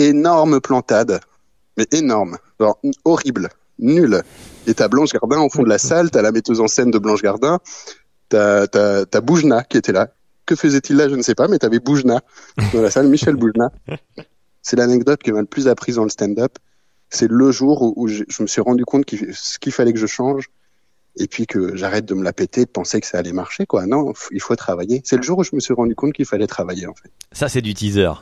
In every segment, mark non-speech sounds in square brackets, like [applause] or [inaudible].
énorme plantade, mais énorme, horrible, nul. Et t'as Blanche Gardin au fond de la salle, t'as la metteuse en scène de Blanche Gardin, t'as t'as Boujna qui était là. Que faisait-il là Je ne sais pas, mais t'avais Boujna dans la salle, Michel Boujna. C'est l'anecdote qui m'a le plus appris dans le stand-up. C'est le jour où, je, je me suis rendu compte ce qu'il fallait que je change, et puis que j'arrête de me la péter, de penser que ça allait marcher, quoi. Non, il faut travailler. C'est le jour où je me suis rendu compte qu'il fallait travailler, en fait. Ça, c'est du teaser.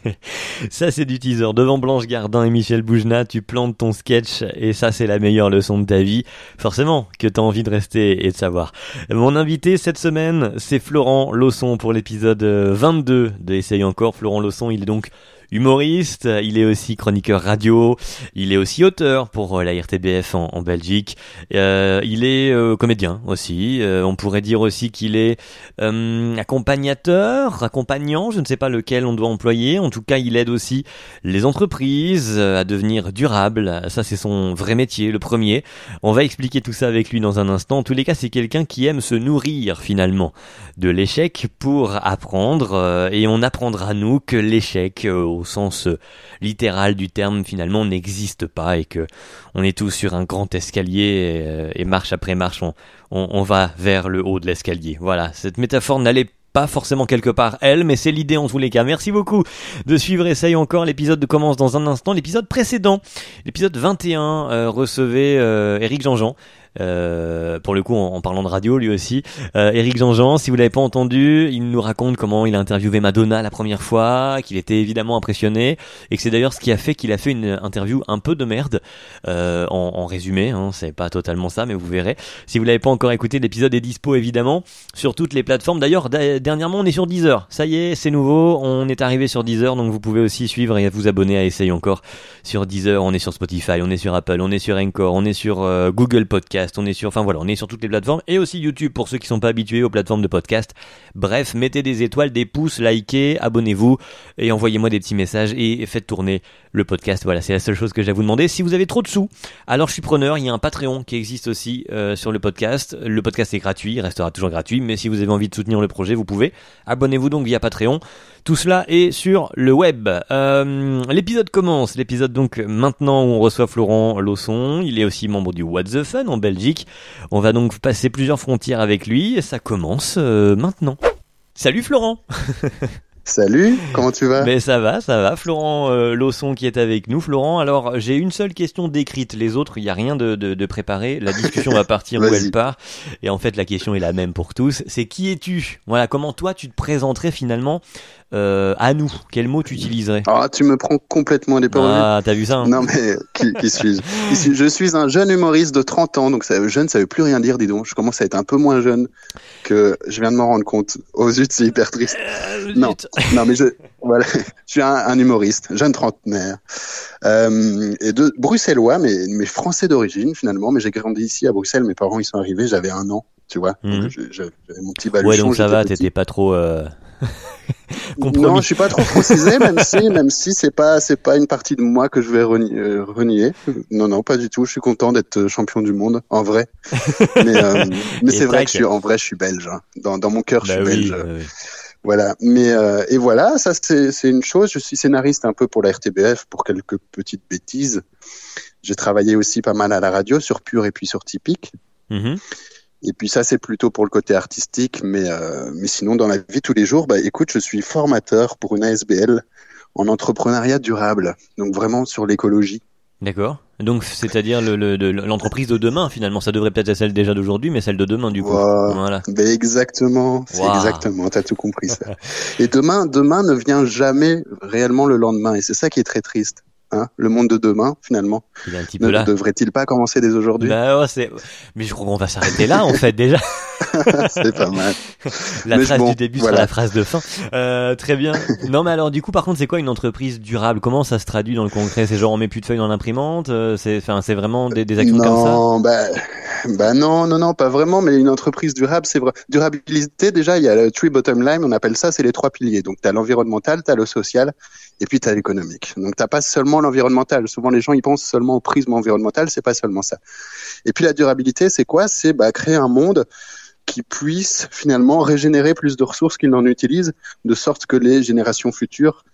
[laughs] ça, c'est du teaser. Devant Blanche Gardin et Michel Boujna, tu plantes ton sketch et ça, c'est la meilleure leçon de ta vie. Forcément que t'as envie de rester et de savoir. Mon invité cette semaine, c'est Florent Lawson pour l'épisode euh, 22 de Essaye encore. Florent Lawson, il est donc humoriste, il est aussi chroniqueur radio, il est aussi auteur pour euh, la RTBF en, Belgique, Euh, il est euh, comédien aussi, Euh, on pourrait dire aussi qu'il est euh, accompagnateur, accompagnant, je ne sais pas lequel on doit employer, en tout cas il aide aussi les entreprises euh, à devenir durables, ça c'est son vrai métier, le premier. On va expliquer tout ça avec lui dans un instant, en tous les cas c'est quelqu'un qui aime se nourrir finalement de l'échec pour apprendre, et on apprendra nous que l'échec au sens euh, littéral du terme finalement n'existe pas et que on est tous sur un grand escalier euh, et, marche après marche on, on, va vers le haut de l'escalier. Voilà, cette métaphore n'allait pas forcément quelque part elle, mais c'est l'idée en tous les cas. Merci beaucoup de suivre Essaye encore. L'épisode commence dans un instant. L'épisode précédent, l'épisode 21, euh, recevait euh, Eric Jean-Jean. Euh, pour le coup, en, en parlant de radio, lui aussi, euh, Eric Jean-Jean, si vous l'avez pas entendu, il nous raconte comment il a interviewé Madonna la première fois, qu'il était évidemment impressionné, et que c'est d'ailleurs ce qui a fait qu'il a fait une interview un peu de merde, euh, en, en résumé, hein, c'est pas totalement ça, mais vous verrez. Si vous l'avez pas encore écouté, l'épisode est dispo évidemment sur toutes les plateformes. D'ailleurs, da- dernièrement, on est sur Deezer. Ça y est, c'est nouveau. On est arrivé sur Deezer, donc vous pouvez aussi suivre et vous abonner à Essaye encore sur Deezer. On est sur Spotify, on est sur Apple, on est sur Encore, on est sur euh, Google Podcast, on est sur, enfin voilà, on est sur toutes les plateformes et aussi YouTube pour ceux qui sont pas habitués aux plateformes de podcast. Bref, mettez des étoiles, des pouces, likez, abonnez-vous et envoyez-moi des petits messages et faites tourner le podcast. Voilà, c'est la seule chose que j'ai à vous demander. Si vous avez trop de sous, alors je suis preneur. Il y a un Patreon qui existe aussi euh, sur le podcast. Le podcast est gratuit, il restera toujours gratuit, mais si vous avez envie de soutenir le projet, vous pouvez. Abonnez-vous donc via Patreon. Tout cela est sur le web. Euh, l'épisode commence. L'épisode donc maintenant où on reçoit Florent Lawson. Il est aussi membre du What the Fun en Belgique. On va donc passer plusieurs frontières avec lui et ça commence euh, maintenant. Salut Florent [laughs] Salut, comment tu vas? Mais ça va, ça va. Florent euh, Lawson qui est avec nous. Florent, alors j'ai une seule question décrite. Les autres, il n'y a rien de, de, de préparé. La discussion va partir [laughs] où elle part. Et en fait, la question est la même pour tous. C'est qui es-tu? Voilà, comment toi tu te présenterais finalement euh, à nous Quel mot tu utiliserais? Ah, tu me prends complètement dépourvu. Ah, t'as vu ça hein? Non mais qui, qui suis-je? Je suis un jeune humoriste de 30 ans, donc ça, jeune ça veut plus rien dire, dis donc. Je commence à être un peu moins jeune que je viens de m'en rendre compte. Oh zut, c'est hyper triste. Euh, Non. Non mais je, voilà, [laughs] je suis un, un humoriste, jeune trentenaire, euh, et de bruxellois, mais, mais français d'origine finalement. Mais j'ai grandi ici à Bruxelles. Mes parents ils sont arrivés, j'avais un an, tu vois. Mhm. J'avais mon petit baluchon. Ouais, donc ça va, t'étais pas trop euh, [laughs] Non, je suis pas trop précisé, même si, même si c'est pas, c'est pas une partie de moi que je vais renier. euh, renier. Non, non, pas du tout. Je suis content d'être champion du monde, en vrai. [laughs] Mais, euh, mais c'est vrai que je suis, en vrai, je suis belge. hein. Dans, dans mon cœur, je Bah suis oui, belge. bah oui. Voilà. Mais euh, et voilà, ça c'est, une chose. Je suis scénariste un peu pour la RTBF pour quelques petites bêtises. J'ai travaillé aussi pas mal à la radio sur Pure et puis sur Typique. Mhm. Et puis ça, c'est plutôt pour le côté artistique, mais euh, mais sinon dans la vie tous les jours, bah écoute, je suis formateur pour une ASBL en entrepreneuriat durable, donc vraiment sur l'écologie. D'accord. Donc c'est-à-dire le- le- de- l'entreprise de demain finalement. Ça devrait peut-être être celle déjà d'aujourd'hui, mais celle de demain du coup. Wow. Voilà. Ben exactement, c'est Wow. exactement, t'as tout compris ça. [laughs] Et demain, demain ne vient jamais réellement le lendemain, et c'est ça qui est très triste. Hein le monde de demain, finalement, Il est un petit peu ne là. devrait-il pas commencer dès aujourd'hui? Bah ouais. Mais je crois qu'on va s'arrêter là en fait déjà. [laughs] C'est pas mal. La Mais phrase bon, du début voilà. sera la phrase de fin. Euh, très bien. Non mais alors du coup par contre c'est quoi une entreprise durable? Comment ça se traduit dans le concret? C'est genre on met plus de feuilles dans l'imprimante euh, C'est enfin c'est vraiment des, des actions comme ça? Non, bah, bah non, non, non, pas vraiment. Mais une entreprise durable, c'est vrai. Durabilité, déjà, il y a le three bottom line. On appelle ça, c'est les trois piliers. Donc, t'as l'environnemental, t'as le social, et puis t'as l'économique. Donc, t'as pas seulement l'environnemental. Souvent, les gens ils pensent seulement au prisme environnemental. C'est pas seulement ça. Et puis, la durabilité, c'est quoi? C'est bah, créer un monde qui puisse finalement régénérer plus de ressources qu'il n'en utilise, de sorte que les générations futures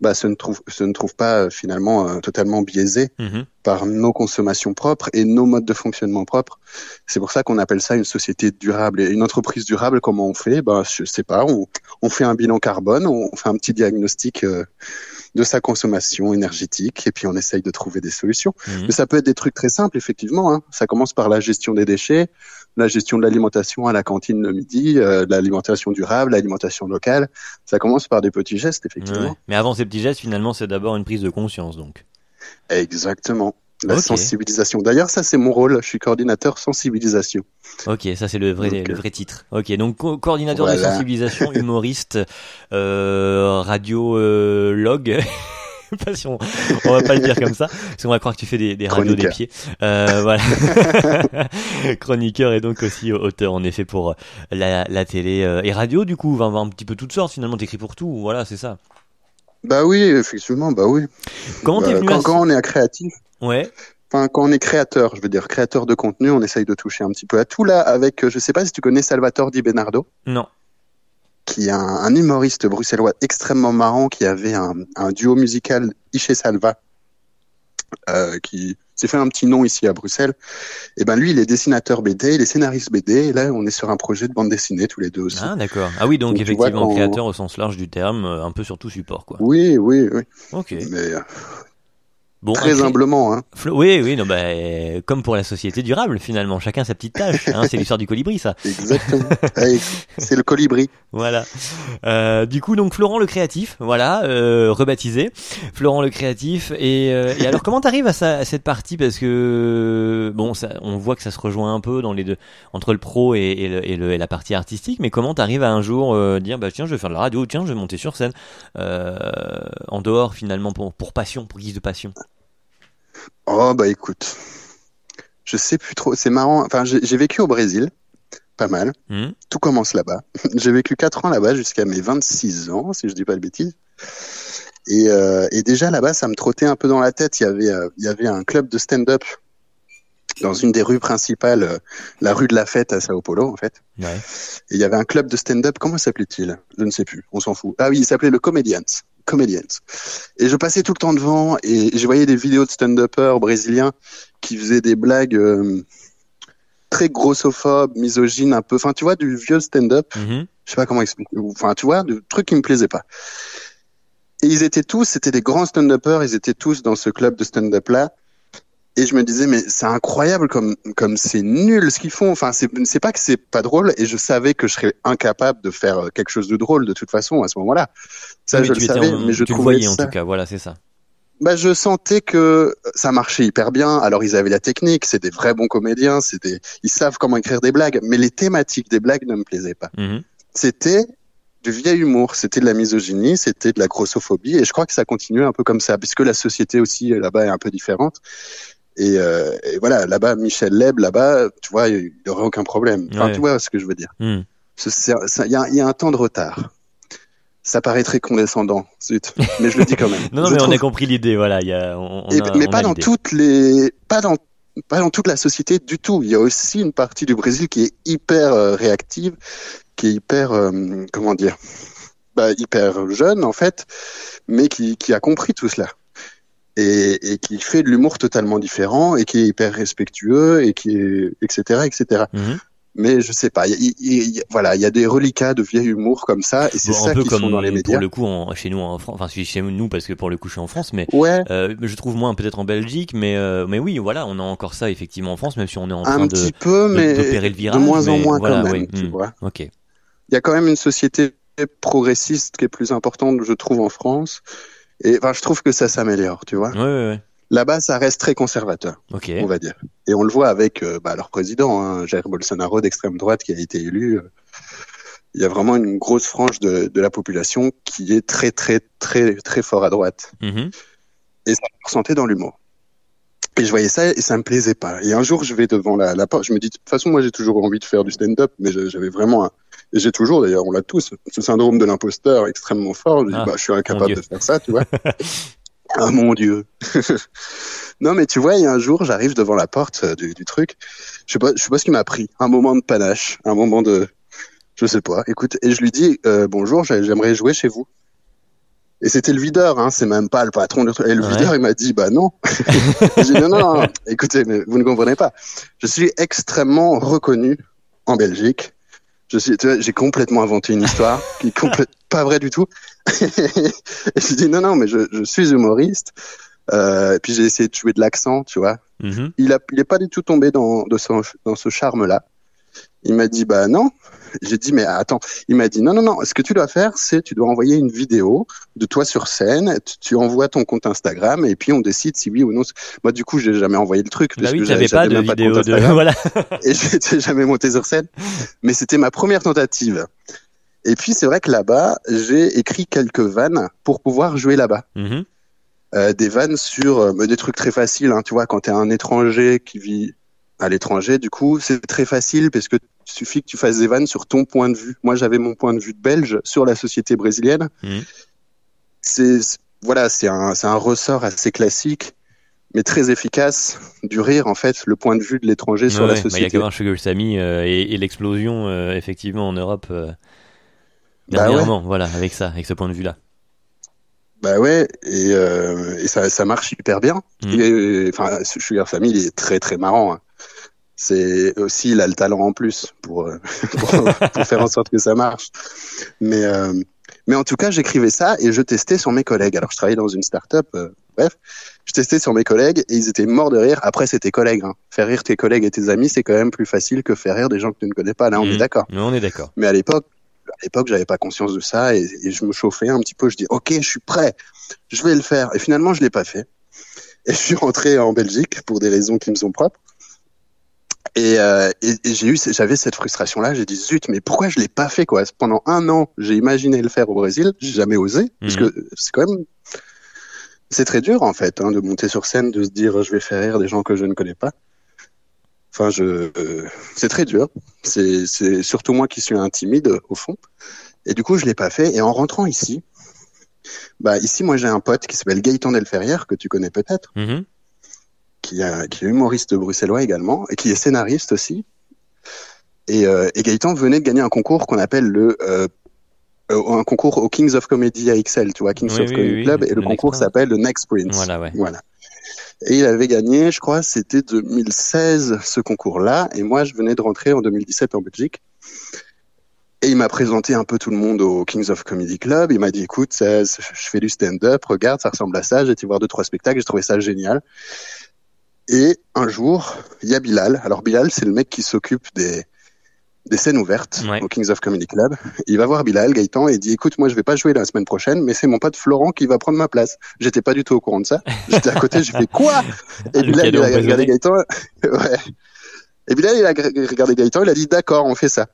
bah, se ne trouve, se ne trouve pas euh, finalement euh, totalement biaisé Mhm. par nos consommations propres et nos modes de fonctionnement propres. C'est pour ça qu'on appelle ça une société durable. Et une entreprise durable, comment on fait? Ben, je sais pas. On, on fait un bilan carbone, on fait un petit diagnostic euh, de sa consommation énergétique et puis on essaye de trouver des solutions. Mhm. Mais ça peut être des trucs très simples, effectivement. Hein. Ça commence par la gestion des déchets, la gestion de l'alimentation à la cantine le midi, euh, l'alimentation durable, l'alimentation locale. Ça commence par des petits gestes, effectivement. Ouais. Mais avant ces petits gestes, finalement, c'est d'abord une prise de conscience, donc. Exactement. La sensibilisation. D'ailleurs, ça, c'est mon rôle. Je suis coordinateur sensibilisation. Ok, ça c'est le vrai, Donc, le euh, vrai titre. Ok, donc co- coordinateur de sensibilisation, [laughs] humoriste, euh, radiologue. [laughs] pas si on, on va pas le dire comme ça, parce qu'on va croire que tu fais des, des radios des Chroniqueur. pieds. Euh, voilà. [laughs] Chroniqueur et donc aussi auteur en effet pour euh, la, la télé euh, et radio du coup, va un petit peu toutes sortes finalement, t'écris pour tout, voilà c'est ça. Bah oui, effectivement, bah oui. Comment Euh, venu quand, à... quand on est un créatif, Ouais, enfin quand on est créateur, je veux dire créateur de contenu, on essaye de toucher un petit peu à tout là. Avec, euh, je sais pas si tu connais Salvatore Di Bernardo, non. qui est un, un humoriste bruxellois extrêmement marrant, qui avait un, un duo musical Iché Salva, euh, qui s'est fait un petit nom ici à Bruxelles. Et ben lui, il est dessinateur BD, il est scénariste BD. Et là, on est sur un projet de bande dessinée tous les deux aussi. Ah d'accord. Ah oui, donc, Donc, tu vois, effectivement créateur au sens large du terme, euh, un peu sur tout support quoi. Oui, oui, oui. Ok. Mais euh, Bon, très humblement, hein. Flo- Oui, oui, non, bah, euh, comme pour la société durable, finalement, chacun sa petite tâche. Hein, c'est l'histoire du colibri, ça. Exactement. [laughs] C'est le colibri. Voilà. Euh, du coup, donc Florent le créatif, voilà, euh, rebaptisé, Florent le créatif. Et, euh, et alors, comment t'arrives à, ça- à cette partie? Parce que bon, ça, on voit que ça se rejoint un peu dans les deux, entre le pro et, et, le- et le- et la partie artistique. Mais comment t'arrives à un jour euh, dire, bah tiens, je vais faire de la radio, tiens, je vais monter sur scène, euh, en dehors finalement pour, pour passion, pour guise de passion? Oh bah écoute, je sais plus trop. C'est marrant. Enfin, j'ai vécu au Brésil, pas mal. Hmm Tout commence là-bas. [laughs] j'ai vécu quatre ans là-bas jusqu'à mes 26 ans, si je dis pas de bêtises. Et, euh, et déjà là-bas, ça me trottait un peu dans la tête. Il y avait, euh, il y avait un club de stand-up dans une des rues principales, euh, la rue de la Fête à Sao Paulo, en fait. ouais. Et il y avait un club de stand-up. Comment s'appelait-il? Je ne sais plus. On s'en fout. Ah oui, il s'appelait le Comedians. Comedians. Et je passais tout le temps devant et je voyais des vidéos de stand-uppers brésiliens qui faisaient des blagues euh, très grossophobes, misogynes, un peu. Enfin, tu vois, du vieux stand-up. Mhm. Je sais pas comment expliquer. Enfin, tu vois, de trucs qui me plaisaient pas. Et ils étaient tous, c'était des grands stand-uppers. Ils étaient tous dans ce club de stand-up là. Et je me disais, mais c'est incroyable comme comme c'est nul ce qu'ils font. Enfin, c'est c'est pas que c'est pas drôle. Et je savais que je serais incapable de faire euh, quelque chose de drôle de toute façon à ce moment-là. Ça, je le savais, en- mais je tu le trouvais voyais en tout cas, voilà, c'est ça. Bah, je sentais que ça marchait hyper bien. Alors, ils avaient la technique, c'est des vrais bons comédiens, c'est des, ils savent comment écrire des blagues, mais les thématiques des blagues ne me plaisaient pas. Mhm. C'était du vieil humour, c'était de la misogynie, c'était de la grossophobie, et je crois que ça continue un peu comme ça, puisque la société aussi euh, là-bas est un peu différente. Et, euh, et voilà, là-bas, Michel Leb, là-bas, tu vois, il n'y aurait aucun problème. Enfin, Ouais. tu vois ce que je veux dire. Mhm. Y, il y a un temps de retard. Ça paraît très condescendant, zut, mais je le dis quand même. [laughs] Non, non, Je mais on a compris l'idée, voilà. Il y a, on, on et- a- mais on pas a dans l'idée. toutes les, pas dans, pas dans toute la société du tout. Il y a aussi une partie du Brésil qui est hyper euh, réactive, qui est hyper, euh, comment dire, bah, hyper jeune en fait, mais qui, qui a compris tout cela. Et, et qui fait de l'humour totalement différent et qui est hyper respectueux et qui est etc etc. mais je sais pas y y y voilà il y a des reliquats de vieil humour comme ça et c'est Bon, ça qui sont dans les médias pour le coup en, chez nous en France, enfin je chez nous parce que pour le coup je suis en France, mais ouais euh, je trouve moins peut-être en Belgique, mais euh, mais oui voilà, on a encore ça effectivement en France, même si on est en train un de petit peu de- mais d'opérer le virage, de moins en moins voilà, quand même tu hmm. vois Ok. il y a quand même une société progressiste qui est plus importante, je trouve, en France. Et enfin, je trouve que ça s'améliore, tu vois. Ouais ouais ouais. Là-bas, ça reste très conservateur, on va dire. Et on le voit avec euh, bah, leur président, hein, Jair Bolsonaro d'extrême droite, qui a été élu. euh, Il y a vraiment une grosse frange de, de la population qui est très, très, très, très fort à droite. Mhm. Et ça se ressentait dans l'humour. Et je voyais ça et ça me plaisait pas. Et un jour, je vais devant la, la porte. Je me dis, de toute façon, moi, j'ai toujours envie de faire du stand-up, mais j'avais vraiment un, et j'ai toujours, d'ailleurs, on l'a tous, ce syndrome de l'imposteur extrêmement fort. Je dis, Ah, bah, je suis incapable de faire ça, tu vois. [laughs] ah, mon Dieu. [laughs] non, mais tu vois, il y a un jour, j'arrive devant la porte euh, du, du truc. Je sais pas, je sais pas ce qui m'a pris. Un moment de panache, un moment de, je sais pas. Écoute, et je lui dis, euh, bonjour, j'ai- j'aimerais jouer chez vous. Et c'était le videur, hein, c'est même pas le patron. De... Et le videur, il m'a dit, bah non. [laughs] J'ai dit, non, non, non, écoutez, mais vous ne comprenez pas. Je suis extrêmement reconnu en Belgique. Je suis, j'ai complètement inventé une histoire [laughs] qui est complètement pas vraie du tout. [laughs] et j'ai dit, non, non, mais je, je suis humoriste. Euh, et puis j'ai essayé de jouer de l'accent, tu vois. Mm-hmm. Il a, il est pas du tout tombé dans, de son, dans ce charme-là. Il m'a dit, bah non. J'ai dit, mais attends. Il m'a dit, non, non, non. Ce que tu dois faire, c'est tu dois envoyer une vidéo de toi sur scène. Tu, envoies ton compte Instagram et puis on décide si oui ou non. Moi, du coup, j'ai jamais envoyé le truc. Bah oui, j'avais pas de vidéo de, [laughs] voilà. et je jamais monté sur scène. Mais c'était ma première tentative. Et puis, c'est vrai que là-bas, j'ai écrit quelques vannes pour pouvoir jouer là-bas. Mm-hmm. Euh, des vannes sur euh, des trucs très faciles. Hein, tu vois, quand tu es un étranger qui vit à l'étranger, du coup, c'est très facile parce que suffit que tu fasses des vannes sur ton point de vue. Moi, j'avais mon point de vue de belge sur la société brésilienne. Mmh. C'est voilà, c'est un, un ressort assez classique, mais très efficace du rire en fait, le point de vue de l'étranger sur la société. Il y a quand même Sugar Sammy euh, et, l'explosion euh, effectivement en Europe euh, bah dernièrement, voilà, avec ça, avec ce point de vue-là. Bah ouais, et, et ça, ça marche hyper bien. Mmh. Enfin, Sugar Sammy, il est très très marrant. Hein c'est aussi il a le talent en plus pour, euh, [laughs] pour, faire en sorte que ça marche. Mais euh, mais en tout cas, j'écrivais ça et je testais sur mes collègues. Alors je travaillais dans une start-up, euh, bref, je testais sur mes collègues et ils étaient morts de rire. Après, c'était collègues. Hein. Faire rire tes collègues et tes amis, c'est quand même plus facile que faire rire des gens que tu ne connais pas. Là, on est mmh. d'accord. On est d'accord. Mais à l'époque, à l'époque, j'avais pas conscience de ça et, et, je me chauffais un petit peu. Je dis, ok, je suis prêt, je vais le faire. Et finalement, je l'ai pas fait. Et je suis rentré en Belgique pour des raisons qui me sont propres. Et, euh, et, j'ai eu, j'avais cette frustration-là. J'ai dit zut, mais pourquoi je l'ai pas fait quoi? Pendant un an, j'ai imaginé le faire au Brésil, j'ai jamais osé parce mhm. que c'est quand même, c'est très dur en fait hein, de monter sur scène, de se dire je vais faire rire des gens que je ne connais pas. Enfin, je, euh, c'est très dur. C'est, c'est surtout moi qui suis un timide au fond. Et du coup, je l'ai pas fait. Et en rentrant ici, bah ici, moi j'ai un pote qui s'appelle Gaëtan Delferrière que tu connais peut-être. Mhm qui, est humoriste bruxellois également et qui est scénariste aussi. Et, euh, et Gaëtan venait de gagner un concours qu'on appelle le euh, euh, un concours au Kings of Comedy à XL, tu vois, Kings of Comedy Club, et le, concours s'appelle le Next Prince. Voilà, ouais. Voilà. Et il avait gagné, je crois, c'était 2016 ce concours-là, et moi je venais de rentrer en 2017 en Belgique. Et il m'a présenté un peu tout le monde au Kings of Comedy Club. Il m'a dit, écoute, ça, je fais du stand-up, regarde, ça ressemble à ça. J'ai été voir deux, trois spectacles, j'ai trouvé ça génial. Et un jour, il y a Bilal. Alors Bilal, c'est le mec qui s'occupe des, des scènes ouvertes au Kings of Comedy Club. Il va voir Bilal, Gaëtan, et il dit écoute, moi je vais pas jouer la semaine prochaine, mais c'est mon pote Florent qui va prendre ma place. J'étais pas du tout au courant de ça. J'étais à côté, j'ai fait quoi? [laughs] Et Bilal, il a regardé Gaëtan. [laughs] ouais. Et Bilal, il a regardé Gaëtan, il a dit d'accord, on fait ça.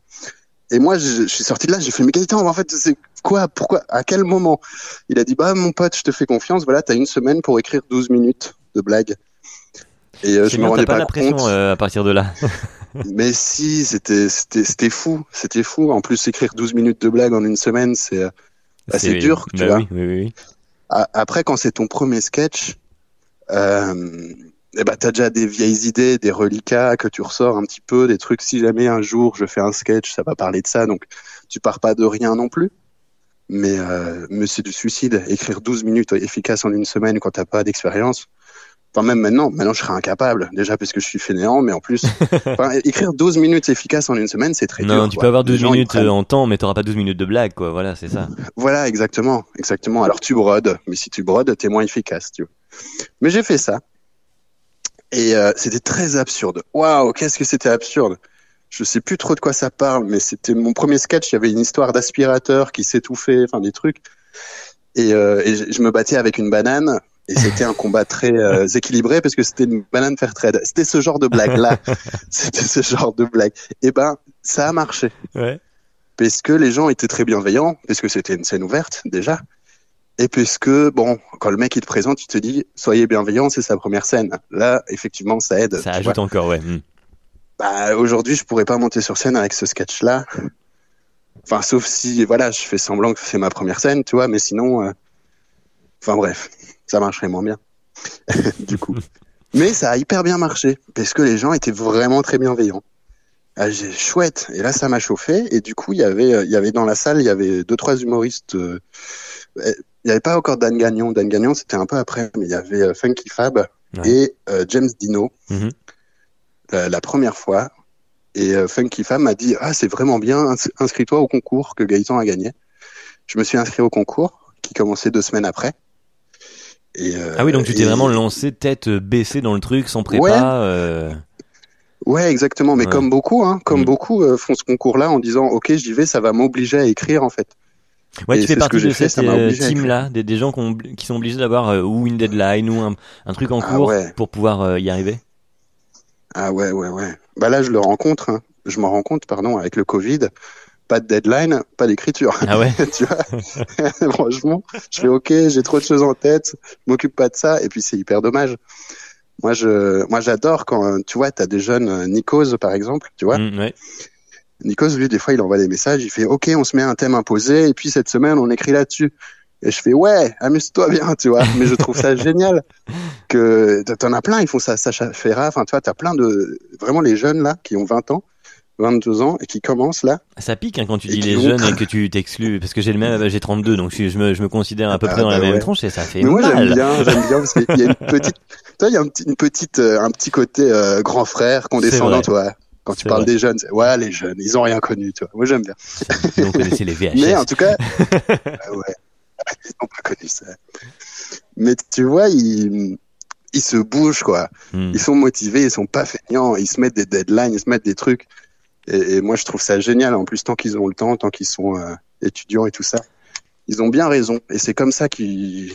Et moi, je, suis sorti de là, j'ai fait mais Gaëtan, en fait, c'est quoi? Pourquoi? À quel moment? Il a dit bah mon pote, je te fais confiance. Voilà, t'as une semaine pour écrire 12 minutes de blagues. Et euh, je me rendais pas, la pression euh, à partir de là. [laughs] mais si, c'était c'était fou, c'était fou. En plus, écrire 12 minutes de blague en une semaine, c'est assez dur, tu bah vois. Oui, oui, oui. Après, quand c'est ton premier sketch, euh, eh ben, t'as déjà des vieilles idées, des reliquats que tu ressors un petit peu, des trucs. Si jamais un jour je fais un sketch, ça va parler de ça, donc tu pars pas de rien non plus. Mais, euh, mais c'est du suicide. Écrire 12 minutes efficaces en une semaine quand t'as pas d'expérience, Enfin, même maintenant, maintenant, je serais incapable. Déjà, parce que je suis fainéant, mais en plus, [laughs] écrire 12 minutes efficaces en une semaine, c'est très dur. Non, tu peux avoir 12 minutes en temps, mais t'auras pas 12 minutes de blague, quoi. Voilà, c'est ça. Voilà, exactement, exactement. Alors, tu brodes, mais si tu brodes, t'es moins efficace, tu vois. Mais j'ai fait ça. Et euh, c'était très absurde. Waouh, qu'est-ce que c'était absurde. Je sais plus trop de quoi ça parle, mais c'était mon premier sketch. Il y avait une histoire d'aspirateur qui s'étouffait, enfin des trucs. Et, euh, et je me battais avec une banane et c'était un combat très euh, équilibré parce que c'était une banane fair trade. C'était ce genre de blague là. [laughs] c'était ce genre de blague. Et ben, ça a marché. Ouais. Parce que les gens étaient très bienveillants, parce que c'était une scène ouverte déjà. Et puisque, bon, quand le mec il te présente, il te dit soyez bienveillants, c'est sa première scène. Là, effectivement, ça aide. Ça ajoute encore, ouais. Hmm. Bah, aujourd'hui, je pourrais pas monter sur scène avec ce sketch-là. Enfin, sauf si, voilà, je fais semblant que c'est ma première scène, tu vois, mais sinon, euh, enfin bref ça marcherait moins bien. [laughs] du coup. Mais ça a hyper bien marché parce que les gens étaient vraiment très bienveillants. Ah, j'ai chouette. Et là, ça m'a chauffé. Et du coup, il y avait, il y avait dans la salle, il y avait deux trois humoristes, euh, il n'y avait pas encore Dan Gagnon. Dan Gagnon, c'était un peu après, mais il y avait euh, Funky Fab Ouais. et euh, James Dino Mhm. la, la première fois. Et euh, Funky Fab m'a dit Ah, c'est vraiment bien, ins- inscris-toi au concours que Gaëtan a gagné. Je me suis inscrit au concours qui commençait deux semaines après. Et, euh, Ah oui, donc tu t'es et- vraiment lancé tête baissée dans le truc, sans prépa. Ouais. euh, Ouais, exactement. Mais Ouais. comme beaucoup, hein, comme Mm. beaucoup euh, font ce concours-là en disant Ok, j'y vais, ça va m'obliger à écrire en fait. Ouais, Et tu fais ce partie de cette euh, team-là, des, des gens qui, ont- qui sont obligés d'avoir euh, ou une deadline ou un, un truc en Ah cours ouais. pour pouvoir euh, y arriver? Ah ouais, ouais, ouais. Bah là, je le rencontre. hein. Je m'en rends compte, pardon, avec le Covid. Pas de deadline, pas d'écriture. Ah ouais [laughs] tu vois [laughs] Franchement, je fais OK, j'ai trop de choses en tête, je m'occupe pas de ça, et puis c'est hyper dommage. Moi, je, moi, j'adore quand, tu vois, t'as des jeunes, euh, Nikos, par exemple, tu vois. Mm, ouais. Nikos, lui, des fois, il envoie des messages, il fait OK, on se met un thème imposé, et puis cette semaine, on écrit là-dessus. Et je fais ouais, amuse-toi bien, tu vois. Mais je trouve ça [laughs] génial que t'en as plein, ils font ça, Sacha Ferra. Enfin, tu vois, t'as plein de vraiment les jeunes là qui ont 20 ans, 22 ans et qui commencent là. Ça pique hein, quand tu dis les vont- jeunes et que [laughs] tu t'exclus, parce que j'ai le même, j'ai 32, donc je, je me, je me considère à peu Ah près dans la bah même ouais. tronche et ça fait Mais moi j'aime bien, j'aime bien parce qu'il y a une petite, [laughs] toi il y a un petit, une petite, euh, un petit côté euh, grand frère condescendant, toi. Quand tu parles vrai. des jeunes, c'est, ouais les jeunes, ils ont rien connu, tu vois. Moi j'aime bien. Vous connaissez les VHS. [laughs] Mais en tout cas, ah ouais, ils n'ont pas connu ça. Mais tu vois, ils, ils se bougent quoi. Mm. Ils sont motivés, ils sont pas feignants, ils se mettent des deadlines, ils se mettent des trucs. Et, et moi, je trouve ça génial. En plus, tant qu'ils ont le temps, tant qu'ils sont euh, étudiants et tout ça, ils ont bien raison. Et c'est comme ça qu'il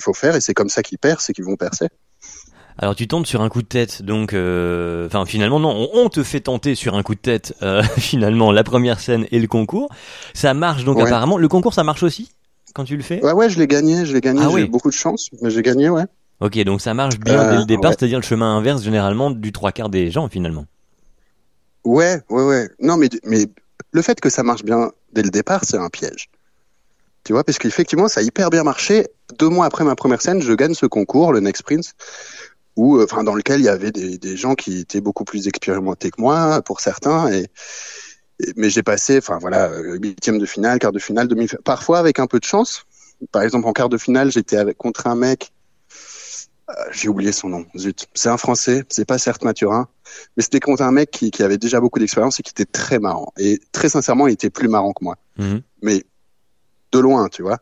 faut faire. Et c'est comme ça qu'ils percent et qu'ils vont percer. Alors tu tombes sur un coup de tête, donc euh, enfin finalement non, on, on te fait tenter sur un coup de tête euh, [laughs] finalement la première scène et le concours. Ça marche donc Ouais. apparemment. Le concours ça marche aussi quand tu le fais? Ouais, ouais, je l'ai gagné, je l'ai gagné. Ah j'ai oui. eu beaucoup de chance, mais j'ai gagné, ouais. Ok, donc ça marche bien Euh, dès le départ, ouais. c'est-à-dire le chemin inverse généralement du trois quarts des gens finalement. Ouais, ouais, ouais. Non, mais, mais le fait que ça marche bien dès le départ, c'est un piège. Tu vois, parce qu'effectivement, ça a hyper bien marché. Deux mois après ma première scène, je gagne ce concours, le Next Prince, où, euh, enfin, dans lequel il y avait des, des gens qui étaient beaucoup plus expérimentés que moi, pour certains, et, mais j'ai passé, enfin voilà, euh, huitième de finale, quart de finale, demi, parfois avec un peu de chance. Par exemple, en quart de finale, j'étais contre un mec. Euh, j'ai oublié son nom. Zut. C'est un Français. C'est pas certes Mathurin, mais c'était contre un mec qui, qui avait déjà beaucoup d'expérience et qui était très marrant. Et très sincèrement, il était plus marrant que moi. Mhm. Mais de loin, tu vois.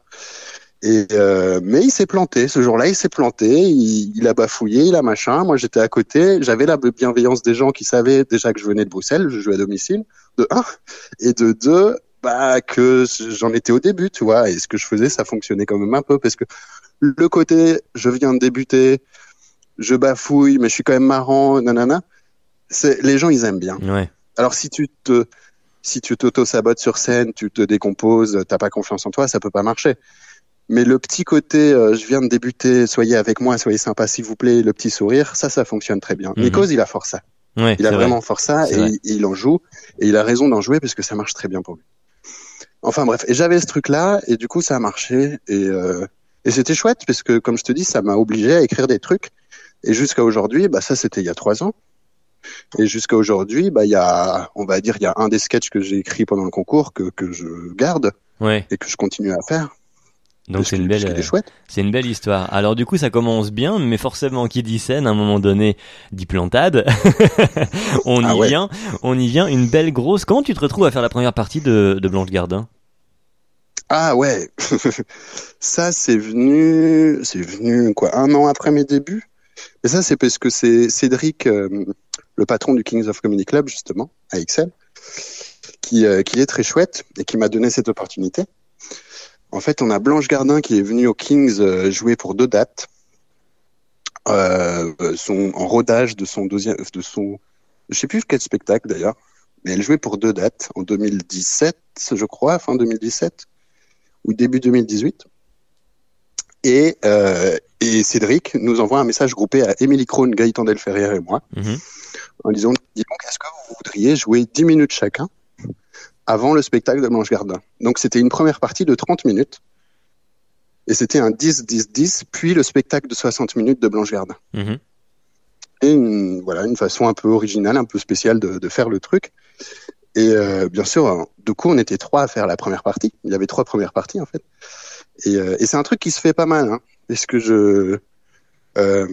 Et euh, mais il s'est planté. Ce jour-là, il s'est planté. Il, il a bafouillé, il a machin. Moi, j'étais à côté. J'avais la bienveillance des gens qui savaient déjà que je venais de Bruxelles. Je jouais à domicile. De un et de deux, bah que j'en étais au début, tu vois. Et ce que je faisais, ça fonctionnait quand même un peu parce que le côté, je viens de débuter, je bafouille, mais je suis quand même marrant, nanana. C'est les gens, ils aiment bien. Ouais. Alors si tu te si tu t'auto-sabotes sur scène, tu te décomposes, t'as pas confiance en toi, ça peut pas marcher. Mais le petit côté, euh, je viens de débuter, soyez avec moi, soyez sympa s'il vous plaît, le petit sourire, ça, ça fonctionne très bien. Mhm. Nikos, il a fort ça. Ouais. Il a vrai. vraiment fort ça et vrai. il en joue et il a raison d'en jouer parce que ça marche très bien pour lui. Enfin bref, et j'avais ce truc-là et du coup ça a marché et, euh, et c'était chouette parce que comme je te dis, ça m'a obligé à écrire des trucs et jusqu'à aujourd'hui, bah ça c'était il y a trois ans. Et jusqu'à aujourd'hui, bah il y a, on va dire, il y a un des sketchs que j'ai écrit pendant le concours que, que je garde Ouais. et que je continue à faire. Donc c'est une belle. C'est une belle histoire. Alors du coup, ça commence bien, mais forcément, qui dit scène, à un moment donné, dit plantade. [laughs] on Ah y ouais. vient, on y vient. Une belle grosse. Comment tu te retrouves à faire la première partie de, de Blanche Gardin? Ah ouais, [laughs] ça c'est venu, c'est venu quoi, un an après mes débuts. Et ça c'est parce que c'est Cédric, euh, le patron du Kings of Comedy Club justement à Excel, qui euh, qui est très chouette et qui m'a donné cette opportunité. En fait, on a Blanche Gardin qui est venue au Kings euh, jouer pour deux dates, son en rodage de son deuxième, de son, je sais plus quel spectacle d'ailleurs, mais elle jouait pour deux dates en 2017, je crois, fin 2017 ou début 2018. Et, euh, et Cédric nous envoie un message groupé à Émilie Krohn, Gaëtan Delferrière et moi, Mhm. en disant Dis donc, est-ce que vous voudriez jouer 10 minutes chacun avant le spectacle de Blanche Gardin? Donc c'était une première partie de 30 minutes. Et c'était un 10-10-10, puis le spectacle de 60 minutes de Blanche Gardin. Mhm. Et une, voilà, une façon un peu originale, un peu spéciale de, de faire le truc. Et euh, bien sûr, euh, du coup, on était trois à faire la première partie. Il y avait trois premières parties, en fait. Et, euh, et c'est un truc qui se fait pas mal. Hein, parce que je... Euh,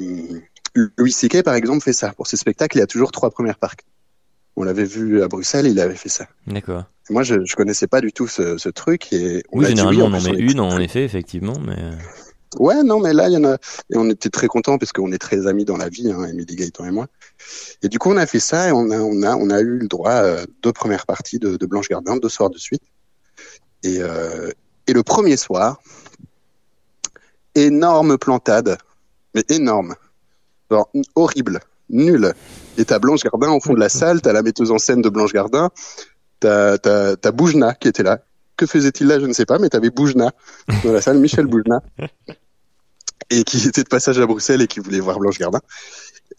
Louis C.K. par exemple fait ça. Pour ses spectacles, il y a toujours trois premières parties. On l'avait vu à Bruxelles, il avait fait ça. D'accord. Moi, je, je connaissais pas du tout ce, ce truc et on Oui, dit généralement, oui, on en met une, en effet, effectivement, mais. Euh, Ouais, non, mais là, il y en a, et on était très contents parce qu'on est très amis dans la vie, hein, Émilie Gaëtan et moi. Et du coup, on a fait ça et on a, on a, on a eu le droit à deux premières parties de, de Blanche Gardin, deux soirs de suite. Et, euh, et le premier soir, énorme plantade, mais énorme, genre horrible, nul. Et t'as Blanche Gardin au fond de la salle, t'as la metteuse en scène de Blanche Gardin, t'as, t'as, t'as Boujna qui était là. Que faisait-il là, je ne sais pas, mais t'avais Boujna dans la salle, Michel Boujna [laughs] et qui [laughs] était de passage à Bruxelles et qui voulait voir Blanche Gardin.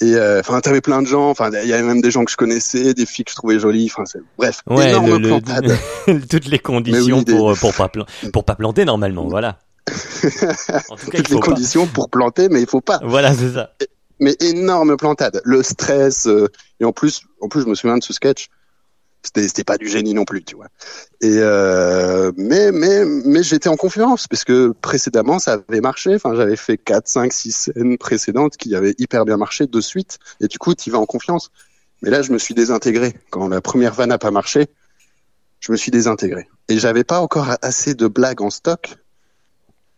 Et euh, enfin, t'avais plein de gens. Enfin, il y avait même des gens que je connaissais, des filles que je trouvais jolies. Enfin, bref, Ouais, énorme le- le- plantade. [laughs] toutes les conditions Mais oui, des- pour, pour, pas [laughs] pour pas planter normalement, voilà. En tout cas, il Toutes les faut pas. conditions pour planter, mais il faut pas. Voilà, c'est ça. Mais énorme plantade. Le stress euh, et en plus, en plus, je me souviens de ce sketch. C'était, c'était pas du génie non plus, tu vois. Et euh, mais mais mais j'étais en confiance parce que précédemment ça avait marché. Enfin, j'avais fait 4, 5, 6 scènes précédentes qui avaient hyper bien marché de suite. Et du coup, tu vas en confiance. Mais là, je me suis désintégré quand la première vanne n'a pas marché. Je me suis désintégré et j'avais pas encore assez de blagues en stock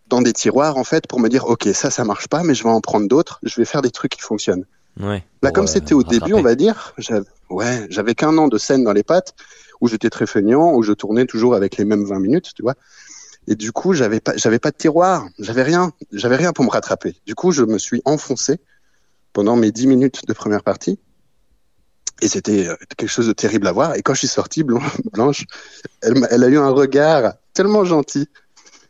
dans des tiroirs en fait pour me dire ok ça ça marche pas mais je vais en prendre d'autres. Je vais faire des trucs qui fonctionnent. Ouais. Là, Pour, comme euh, c'était au début, on va dire, j'avais, ouais, j'avais qu'un an de scène dans les pattes, où j'étais très feignant, où je tournais toujours avec les mêmes 20 minutes, tu vois. Et du coup, j'avais pas, j'avais pas de tiroir, j'avais rien, j'avais rien pour me rattraper. Du coup, je me suis enfoncé pendant mes 10 minutes de première partie. Et c'était euh, quelque chose de terrible à voir. Et quand je suis sorti, Blan- [laughs] Blanche, elle, elle a eu un regard tellement gentil,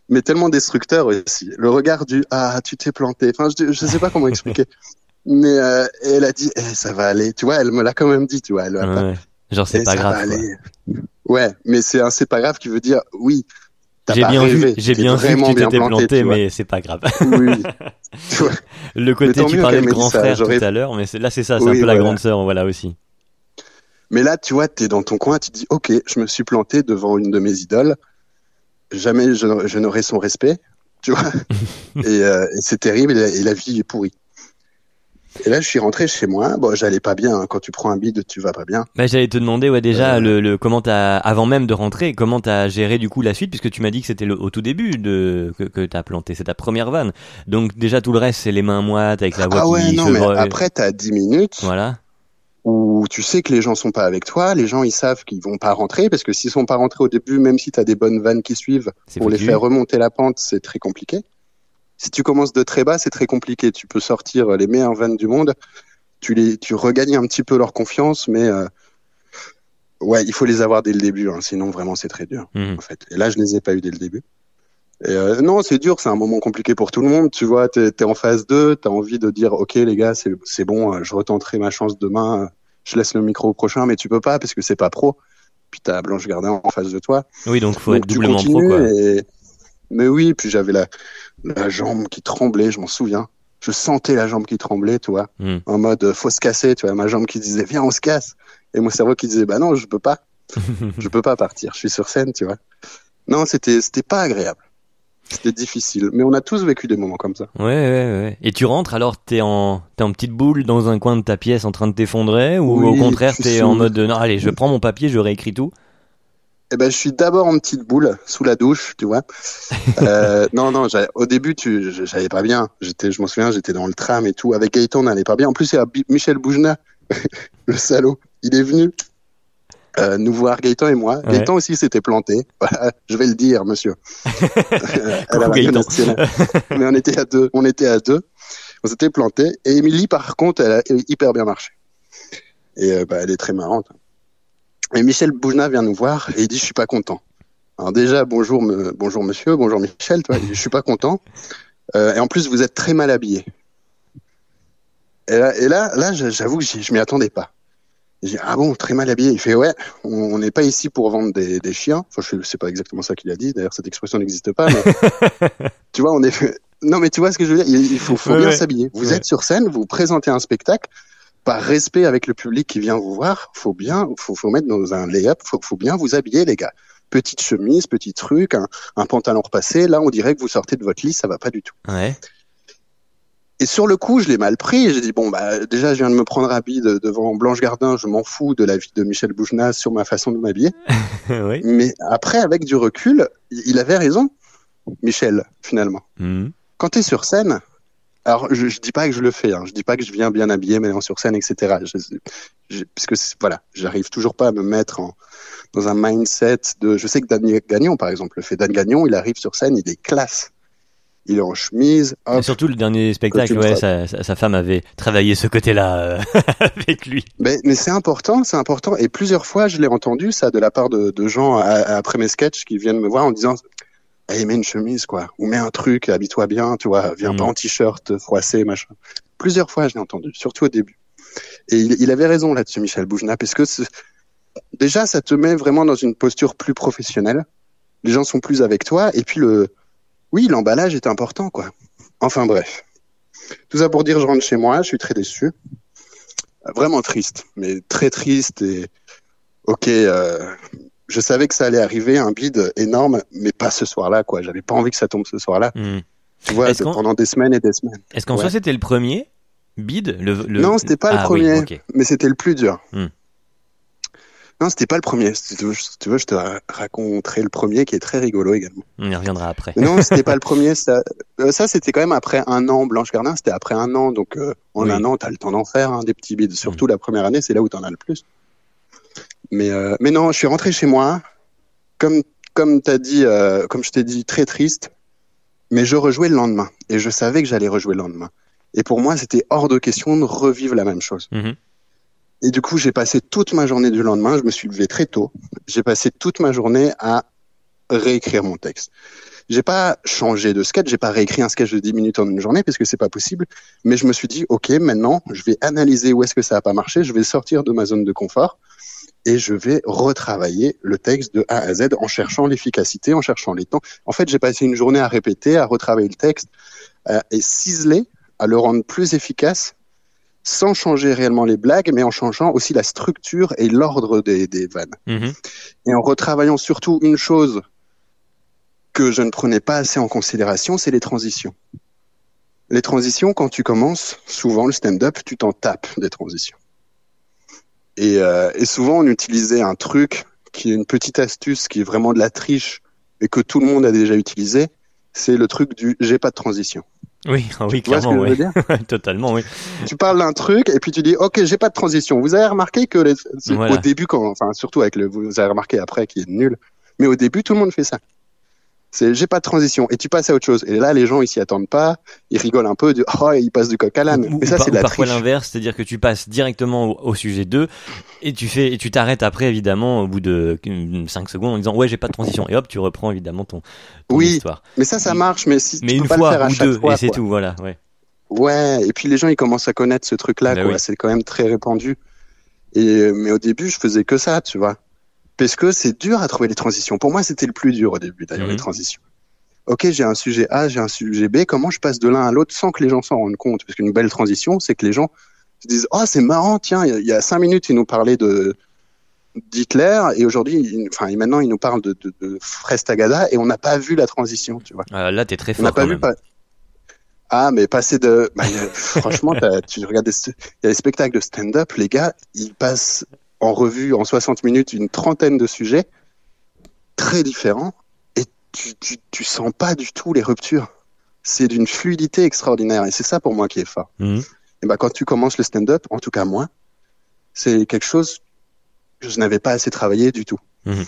mais tellement destructeur aussi. Le regard du ah tu t'es planté. Enfin, je, je sais pas comment [laughs] expliquer. Mais euh, elle a dit eh, ça va aller. Tu vois, elle me l'a quand même dit. Tu vois, elle pas-. Genre, c'est Eh, pas grave. Ouais, mais c'est un c'est pas grave qui veut dire oui. J'ai bien rêvé, vu, j'ai bien vu que tu t'étais planté, mais c'est pas grave. Oui. [laughs] Le côté, tu parlais de grand frère tout à l'heure, mais là c'est ça, c'est Oui, un peu la grande sœur, voilà aussi. Mais là, tu vois, t'es dans ton coin, tu dis, ok, je me suis planté devant une de mes idoles. Jamais je, n'aurai son respect, tu vois. [laughs] et euh, et c'est terrible et la, et la vie est pourrie. Et là, je suis rentré chez moi. Bon, j'allais pas bien. hein. Quand tu prends un bide, tu vas pas bien. Bah, j'allais te demander, ouais, déjà, Euh. le, le, comment t'as, avant même de rentrer, comment t'as géré du coup la suite, puisque tu m'as dit que c'était le- au tout début de, que, que t'as planté, c'est ta première vanne. Donc, déjà, tout le reste, c'est les mains moites, avec la voix Ah qui ouais, non, se mais après, t'as 10 minutes Voilà. où tu sais que les gens sont pas avec toi. Les gens, ils savent qu'ils vont pas rentrer parce que s'ils sont pas rentrés au début, même si t'as des bonnes vannes qui suivent, pour les faire remonter la pente, c'est très compliqué. Si tu commences de très bas, c'est très compliqué. Tu peux sortir les meilleures vannes du monde, tu les, tu regagnes un petit peu leur confiance, mais euh, ouais, il faut les avoir dès le début, hein, sinon vraiment c'est très dur Mhm. en fait. Et là, je les ai pas eu dès le début. Et euh, non, c'est dur, c'est un moment compliqué pour tout le monde. Tu vois, t'es es en phase 2, t'as envie de dire, ok les gars, c'est c'est bon, euh, je retenterai ma chance demain, je laisse le micro au prochain, mais tu peux pas parce que c'est pas pro. Puis t'as Blanche Gardin en face de toi. Oui, donc faut Donc, être tu doublement pro, quoi. et- Mais oui, puis j'avais la, la jambe qui tremblait, je m'en souviens. Je sentais la jambe qui tremblait, tu vois, Hmm. en mode euh, faut se casser, tu vois, ma jambe qui disait viens on se casse, et mon cerveau qui disait bah non je peux pas, [laughs] je peux pas partir, je suis sur scène, tu vois. Non, c'était c'était pas agréable, c'était difficile, mais on a tous vécu des moments comme ça. Ouais, ouais, ouais. Et tu rentres, alors t'es en, t'es en petite boule dans un coin de ta pièce en train de t'effondrer, ou Oui, au contraire t'es en mode, de, non, allez, je prends mon papier, je réécris tout. Eh ben je suis d'abord en petite boule sous la douche, tu vois. [laughs] Euh, non non, au début tu, j'allais pas bien, j'étais, je m'en souviens, j'étais dans le tram et tout, avec Gaëtan on n'allait pas bien. En plus il y a Michel Boujna, [laughs] le salaud, il est venu. euh, nous voir Gaëtan et moi. Ouais. Gaëtan aussi s'était planté. Voilà, [laughs] je vais le dire, monsieur. Euh, à la Gaëtan. Mais on était à deux. On était à deux. On s'était planté. Et Émilie, par contre, elle a hyper bien marché. Et euh, bah, elle est très marrante. Et Michel Boujna vient nous voir et il dit je suis pas content. Alors déjà bonjour me- bonjour monsieur, bonjour Michel, toi, je suis pas content. Euh, et en plus vous êtes très mal habillé. Et là, et là, j'avoue que je m'y attendais pas. J'ai dit, ah bon, très mal habillé. Il fait, ouais, on n'est pas ici pour vendre des, des chiens. Enfin, je sais pas exactement ça qu'il a dit. D'ailleurs, cette expression n'existe pas. Mais [laughs] tu vois, on est. Non, mais tu vois ce que je veux dire? Il il faut, faut Ouais, bien ouais. s'habiller. Vous Ouais. êtes sur scène, vous présentez un spectacle. Par respect avec le public qui vient vous voir, faut bien, faut, faut mettre dans un lay-up, faut, faut bien vous habiller, les gars. petite chemise, petit truc, un, un pantalon repassé. Là, on dirait que vous sortez de votre lit, ça va pas du tout. Ouais. Et sur le coup, je l'ai mal pris. J'ai dit bon bah déjà, je viens de me prendre habit de- devant Blanche Gardin. Je m'en fous de la vie de Michel Bougenat sur ma façon de m'habiller. [laughs] oui. Mais après, avec du recul, il avait raison, Michel, finalement. Mhm. Quand tu es sur scène, alors je, je dis pas que je le fais, hein, je dis pas que je viens bien habillé maintenant sur scène, etc. Je, je, parce que voilà, j'arrive toujours pas à me mettre en, dans un mindset de. Je sais que Dan Gagnon, par exemple, le fait. Dan Gagnon, il arrive sur scène, il est classe. Il est en chemise, Et hop. surtout le dernier spectacle, ouais, sa, sa- sa femme avait travaillé ce côté-là euh, [laughs] avec lui. Mais, mais c'est important, c'est important. Et plusieurs fois, je l'ai entendu ça de la part de, de gens à- à- après mes sketchs qui viennent me voir en disant Hey, mets une chemise, quoi. Ou mets un truc, habille-toi bien, tu vois. Viens Mhm. pas en t-shirt froissé, machin. Plusieurs fois, je l'ai entendu, surtout au début. Et il, il avait raison là-dessus, Michel Boujna, parce que déjà, ça te met vraiment dans une posture plus professionnelle. Les gens sont plus avec toi. Et puis, le, oui, l'emballage est important, quoi. Enfin, bref. Tout ça pour dire, je rentre chez moi, je suis très déçu. Vraiment triste, mais très triste et ok, euh, je savais que ça allait arriver, un bide énorme, mais pas ce soir-là, quoi. J'avais pas envie que ça tombe ce soir-là. Mhm. Tu vois, pendant des semaines et des semaines. Est-ce qu'en Ouais. soi c'était le premier bid le, le- Non, c'était pas le Ah oui, premier. Mais c'était le plus dur. Hmm. Non, c'était pas le premier. Si tu veux, si tu veux, je te ra- raconterai le premier qui est très rigolo également. On y reviendra après. Non, [laughs] c'était pas le premier. Ça, euh, ça c'était quand même après un an. Blanche Gardin, c'était après un an. Donc, euh, en Oui. un an, t'as le temps d'en faire hein, des petits bides. Surtout la première année, c'est là où t'en as le plus. Mais, euh, mais non, je suis rentré chez moi. Comme, comme t'as dit, euh, comme je t'ai dit, très triste. Mais je rejouais le lendemain. Et je savais que j'allais rejouer le lendemain. Et pour moi, c'était hors de question de revivre la même chose. Mhm. Et du coup, j'ai passé toute ma journée du lendemain. Je me suis levé très tôt. J'ai passé toute ma journée à réécrire mon texte. J'ai pas changé de sketch, j'ai pas réécrit un sketch de 10 minutes en une journée parce que c'est pas possible. Mais je me suis dit, OK, maintenant, je vais analyser où est-ce que ça a pas marché. Je vais sortir de ma zone de confort et je vais retravailler le texte de A à Z en cherchant l'efficacité, en cherchant les temps. En fait, j'ai passé une journée à répéter, à retravailler le texte euh, et ciseler, à le rendre plus efficace sans changer réellement les blagues, mais en changeant aussi la structure et l'ordre des, des vannes. Mhm. Et en retravaillant surtout une chose que je ne prenais pas assez en considération, c'est les transitions. Les transitions, quand tu commences, souvent le stand-up, tu t'en tapes des transitions. Et, euh, et souvent, on utilisait un truc qui est une petite astuce, qui est vraiment de la triche, et que tout le monde a déjà utilisé, c'est le truc du j'ai pas de transition. Oui, ah oui, Tu vois ce que clairement, je veux oui. dire? [laughs] Totalement, oui. tu parles d'un truc et puis tu dis ok j'ai pas de transition. Vous avez remarqué que les, Voilà. au début quand enfin surtout avec le vous avez remarqué après qui est nul, mais au début tout le monde fait ça. C'est j'ai pas de transition et tu passes à autre chose et là les gens ils s'y attendent pas, ils rigolent un peu du oh ils passent du coq à l'âne. Mais ça c'est de la parfois l'inverse, c'est-à-dire que tu passes directement au, au sujet 2 et tu fais et tu t'arrêtes après évidemment au bout de 5 secondes en disant ouais j'ai pas de transition et hop tu reprends évidemment ton, ton Oui, histoire. Mais ça ça marche mais si Mais tu une peux pas le fois faire à ou chaque deux fois. et c'est tout, voilà, ouais. Ouais, et puis les gens ils commencent à connaître ce truc-là, Bah quoi. oui. C'est quand même très répandu. Et mais au début, je faisais que ça, tu vois, parce que c'est dur à trouver les transitions. Pour moi, c'était le plus dur au début, d'ailleurs, Mhm. les transitions. Ok, j'ai un sujet A, j'ai un sujet B. Comment je passe de l'un à l'autre sans que les gens s'en rendent compte? Parce qu'une belle transition, c'est que les gens se disent oh c'est marrant, tiens, il y a- il y a cinq minutes, ils nous parlaient de d'Hitler et aujourd'hui, enfin maintenant, ils nous parlent de, de, de Frestagada et on n'a pas vu la transition, tu vois. Euh, là t'es très On n'a fort pas vu pas. Ah, mais passer de. bah, franchement, tu regardes des, il y a des spectacles de stand-up, les gars, ils passent en revue en 60 minutes une trentaine de sujets très différents et tu, tu, tu sens pas du tout les ruptures. C'est d'une fluidité extraordinaire et c'est ça pour moi qui est fort. Mhm. Et bah, quand tu commences le stand-up, en tout cas moi, c'est quelque chose que je n'avais pas assez travaillé du tout. Mhm.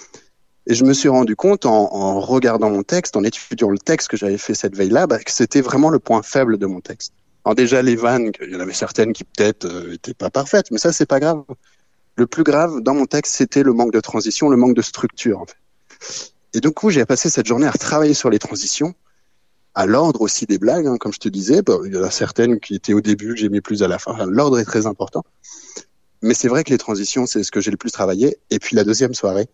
Et je me suis rendu compte en, en regardant mon texte, en étudiant le texte que j'avais fait cette veille-là, bah, que c'était vraiment le point faible de mon texte. Alors déjà les vannes, il y en avait certaines qui peut-être euh, étaient pas parfaites, mais ça c'est pas grave. Le plus grave dans mon texte, c'était le manque de transition, le manque de structure en fait. Et du coup, j'ai passé cette journée à retravailler sur les transitions, à l'ordre aussi des blagues, hein, comme je te disais. Bah, il y en a certaines qui étaient au début, que j'ai mis plus à la fin. Enfin, l'ordre est très important. Mais c'est vrai que les transitions, c'est ce que j'ai le plus travaillé. Et puis la deuxième soirée,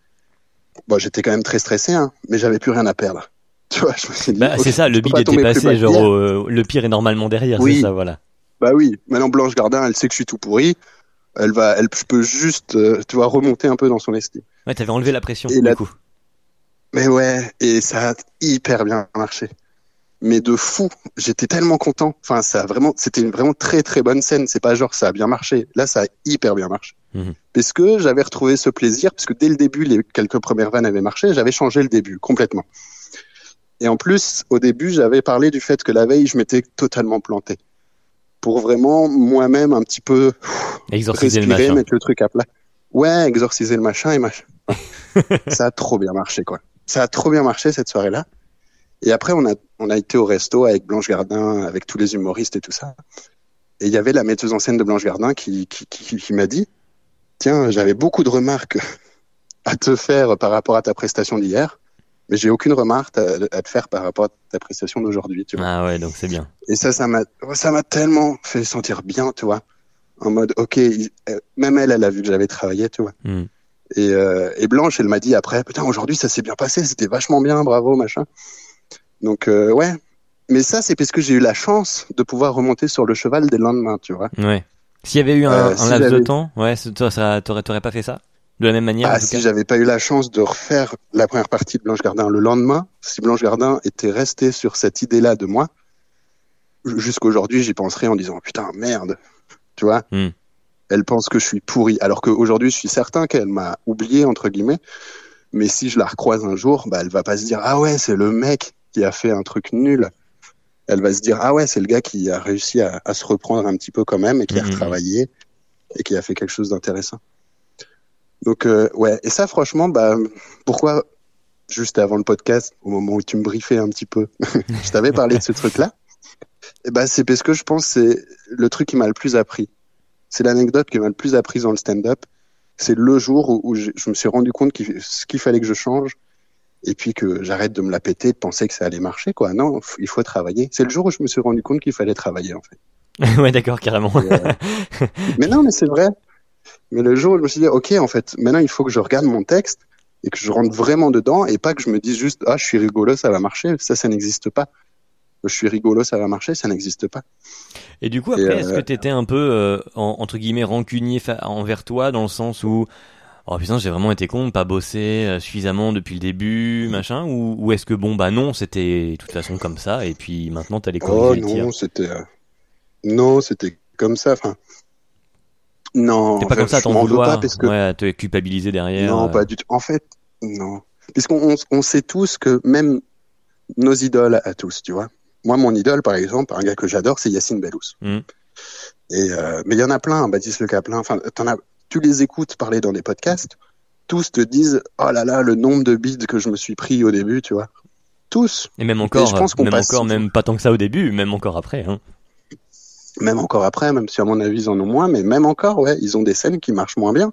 bon, j'étais quand même très stressé, hein, mais j'avais plus rien à perdre. [laughs] Tu vois, je me suis dit, Bah, c'est ça, le bid était passé, genre euh, le pire est normalement derrière, Oui. c'est ça, voilà. Bah oui, maintenant Blanche Gardin, elle sait que je suis tout pourri. Elle va, elle, je peux juste, euh, tu vois, remonter un peu dans son estime. Ouais, t'avais enlevé la pression Et du la- coup. Mais ouais, et ça a hyper bien marché. Mais de fou, j'étais tellement content. Enfin, ça a vraiment, c'était une vraiment très très bonne scène. C'est pas genre ça a bien marché. Là, ça a hyper bien marché. Mhm. Parce que j'avais retrouvé ce plaisir, parce que dès le début, les quelques premières vannes avaient marché. J'avais changé le début complètement. Et en plus, au début, j'avais parlé du fait que la veille, je m'étais totalement planté. Pour vraiment moi-même un petit peu Exorciser le respirer, machin. mettre le truc à plat. Ouais, exorciser le machin et machin. [laughs] ça a trop bien marché, quoi. Ça a trop bien marché cette soirée-là. Et après, on a, on a été au resto avec Blanche Gardin, avec tous les humoristes et tout ça. Et il y avait la metteuse en scène de Blanche Gardin qui, qui, qui, qui m'a dit Tiens, j'avais beaucoup de remarques à te faire par rapport à ta prestation d'hier, mais j'ai aucune remarque à, à te faire par rapport à ta prestation d'aujourd'hui. Tu vois. Ah ouais, donc c'est bien. Et ça, ça m'a, ça m'a tellement fait sentir bien, tu vois. En mode, ok, il- même elle, elle a vu que j'avais travaillé, tu vois. Mhm. Et, euh, et Blanche, elle m'a dit après, putain, aujourd'hui, ça s'est bien passé, c'était vachement bien, bravo, machin. Donc, euh, ouais. Mais ça, c'est parce que j'ai eu la chance de pouvoir remonter sur le cheval dès le lendemain, tu vois. Ouais. S'il y avait eu un, Euh, un si laps de temps, ouais, t'aurais pas fait ça? De la même manière Ah, tout si j'avais pas eu la chance de refaire la première partie de Blanche Gardin le lendemain, si Blanche Gardin était restée sur cette idée-là de moi, jusqu'aujourd'hui, j'y penserais en disant putain merde, tu vois. Hmm. Elle pense que je suis pourri, alors qu'aujourd'hui, je suis certain qu'elle m'a oublié entre guillemets. Mais si je la recroise un jour, bah, elle va pas se dire ah ouais, c'est le mec qui a fait un truc nul. Elle va se dire ah ouais, c'est le gars qui a réussi à, à se reprendre un petit peu quand même et qui a Mhm. retravaillé et qui a fait quelque chose d'intéressant. Donc euh, ouais, et ça franchement, bah pourquoi juste avant le podcast, au moment où tu me briefais un petit peu, [laughs] je t'avais parlé de ce truc-là. Et bah c'est parce que je pense que c'est le truc qui m'a le plus appris. C'est l'anecdote qui m'a le plus appris dans le stand-up. C'est le jour où, où je, je me suis rendu compte qu'il ce qu'il fallait que je change et puis que j'arrête de me la péter, de penser que ça allait marcher quoi. Non, f- il faut travailler. C'est le jour où je me suis rendu compte qu'il fallait travailler en fait. [laughs] ouais, d'accord, carrément. Et, euh, [laughs] mais non, mais c'est vrai. Mais le jour où je me suis dit, ok, en fait, maintenant il faut que je regarde mon texte et que je rentre vraiment dedans et pas que je me dise juste, ah, je suis rigolo, ça va marcher. Ça, ça n'existe pas. Je suis rigolo, ça va marcher, ça n'existe pas. Et du coup, après, euh, est-ce que t'étais un peu, euh, en- entre guillemets, rancunier envers toi, dans le sens où, oh putain, j'ai vraiment été con de pas bosser euh, suffisamment depuis le début, machin, ou, ou est-ce que bon, bah non, c'était de toute façon comme ça, et puis maintenant t'allais Oh corriger le tir? non, c'était, euh, non, c'était comme ça. Enfin, non. T'es pas comme ça à t'en vouloir, pas parce que ouais, te culpabiliser derrière. Non, euh. pas du tout. En fait, non. Puisqu'on on, on sait tous que même nos idoles à tous, tu vois. Moi, mon idole, par exemple, un gars que j'adore, c'est Yacine Bellous. Mm. Et euh, mais il y en a plein, Baptiste Le Caplin. Enfin, t'en as, tu les écoutes parler dans des podcasts, tous te disent, oh là là, le nombre de bides que je me suis pris au début, tu vois. Tous, Et même encore, je pense qu'on même passe encore, même pas tant que ça au début, même encore après. Hein. Même encore après, même si à mon avis ils en ont moins, mais même encore, ouais, ils ont des scènes qui marchent moins bien.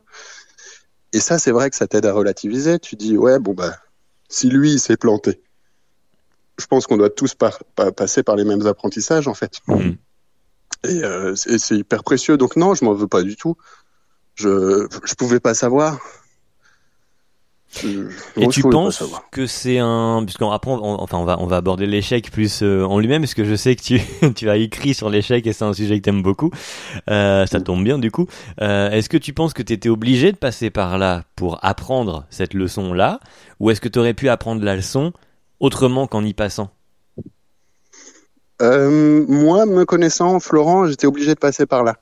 Et ça, c'est vrai que ça t'aide à relativiser. Tu dis, ouais, bon bah, si lui il s'est planté, je pense qu'on doit tous par- passer par les mêmes apprentissages en fait. Mhm. Et euh, c'est c'est hyper précieux. Donc non, je m'en veux pas du tout. Je je pouvais pas savoir. Et tu penses que c'est un, puisqu'on on- enfin, on va, on va aborder l'échec plus euh, en lui-même, parce que je sais que tu, [laughs] tu as écrit sur l'échec et c'est un sujet que t'aimes beaucoup. Euh, ça tombe bien du coup. Euh, est-ce que tu penses que t'étais obligé de passer par là pour apprendre cette leçon-là, ou est-ce que t'aurais pu apprendre la leçon autrement qu'en y passant? Moi, me connaissant, Florent, j'étais obligé de passer par là.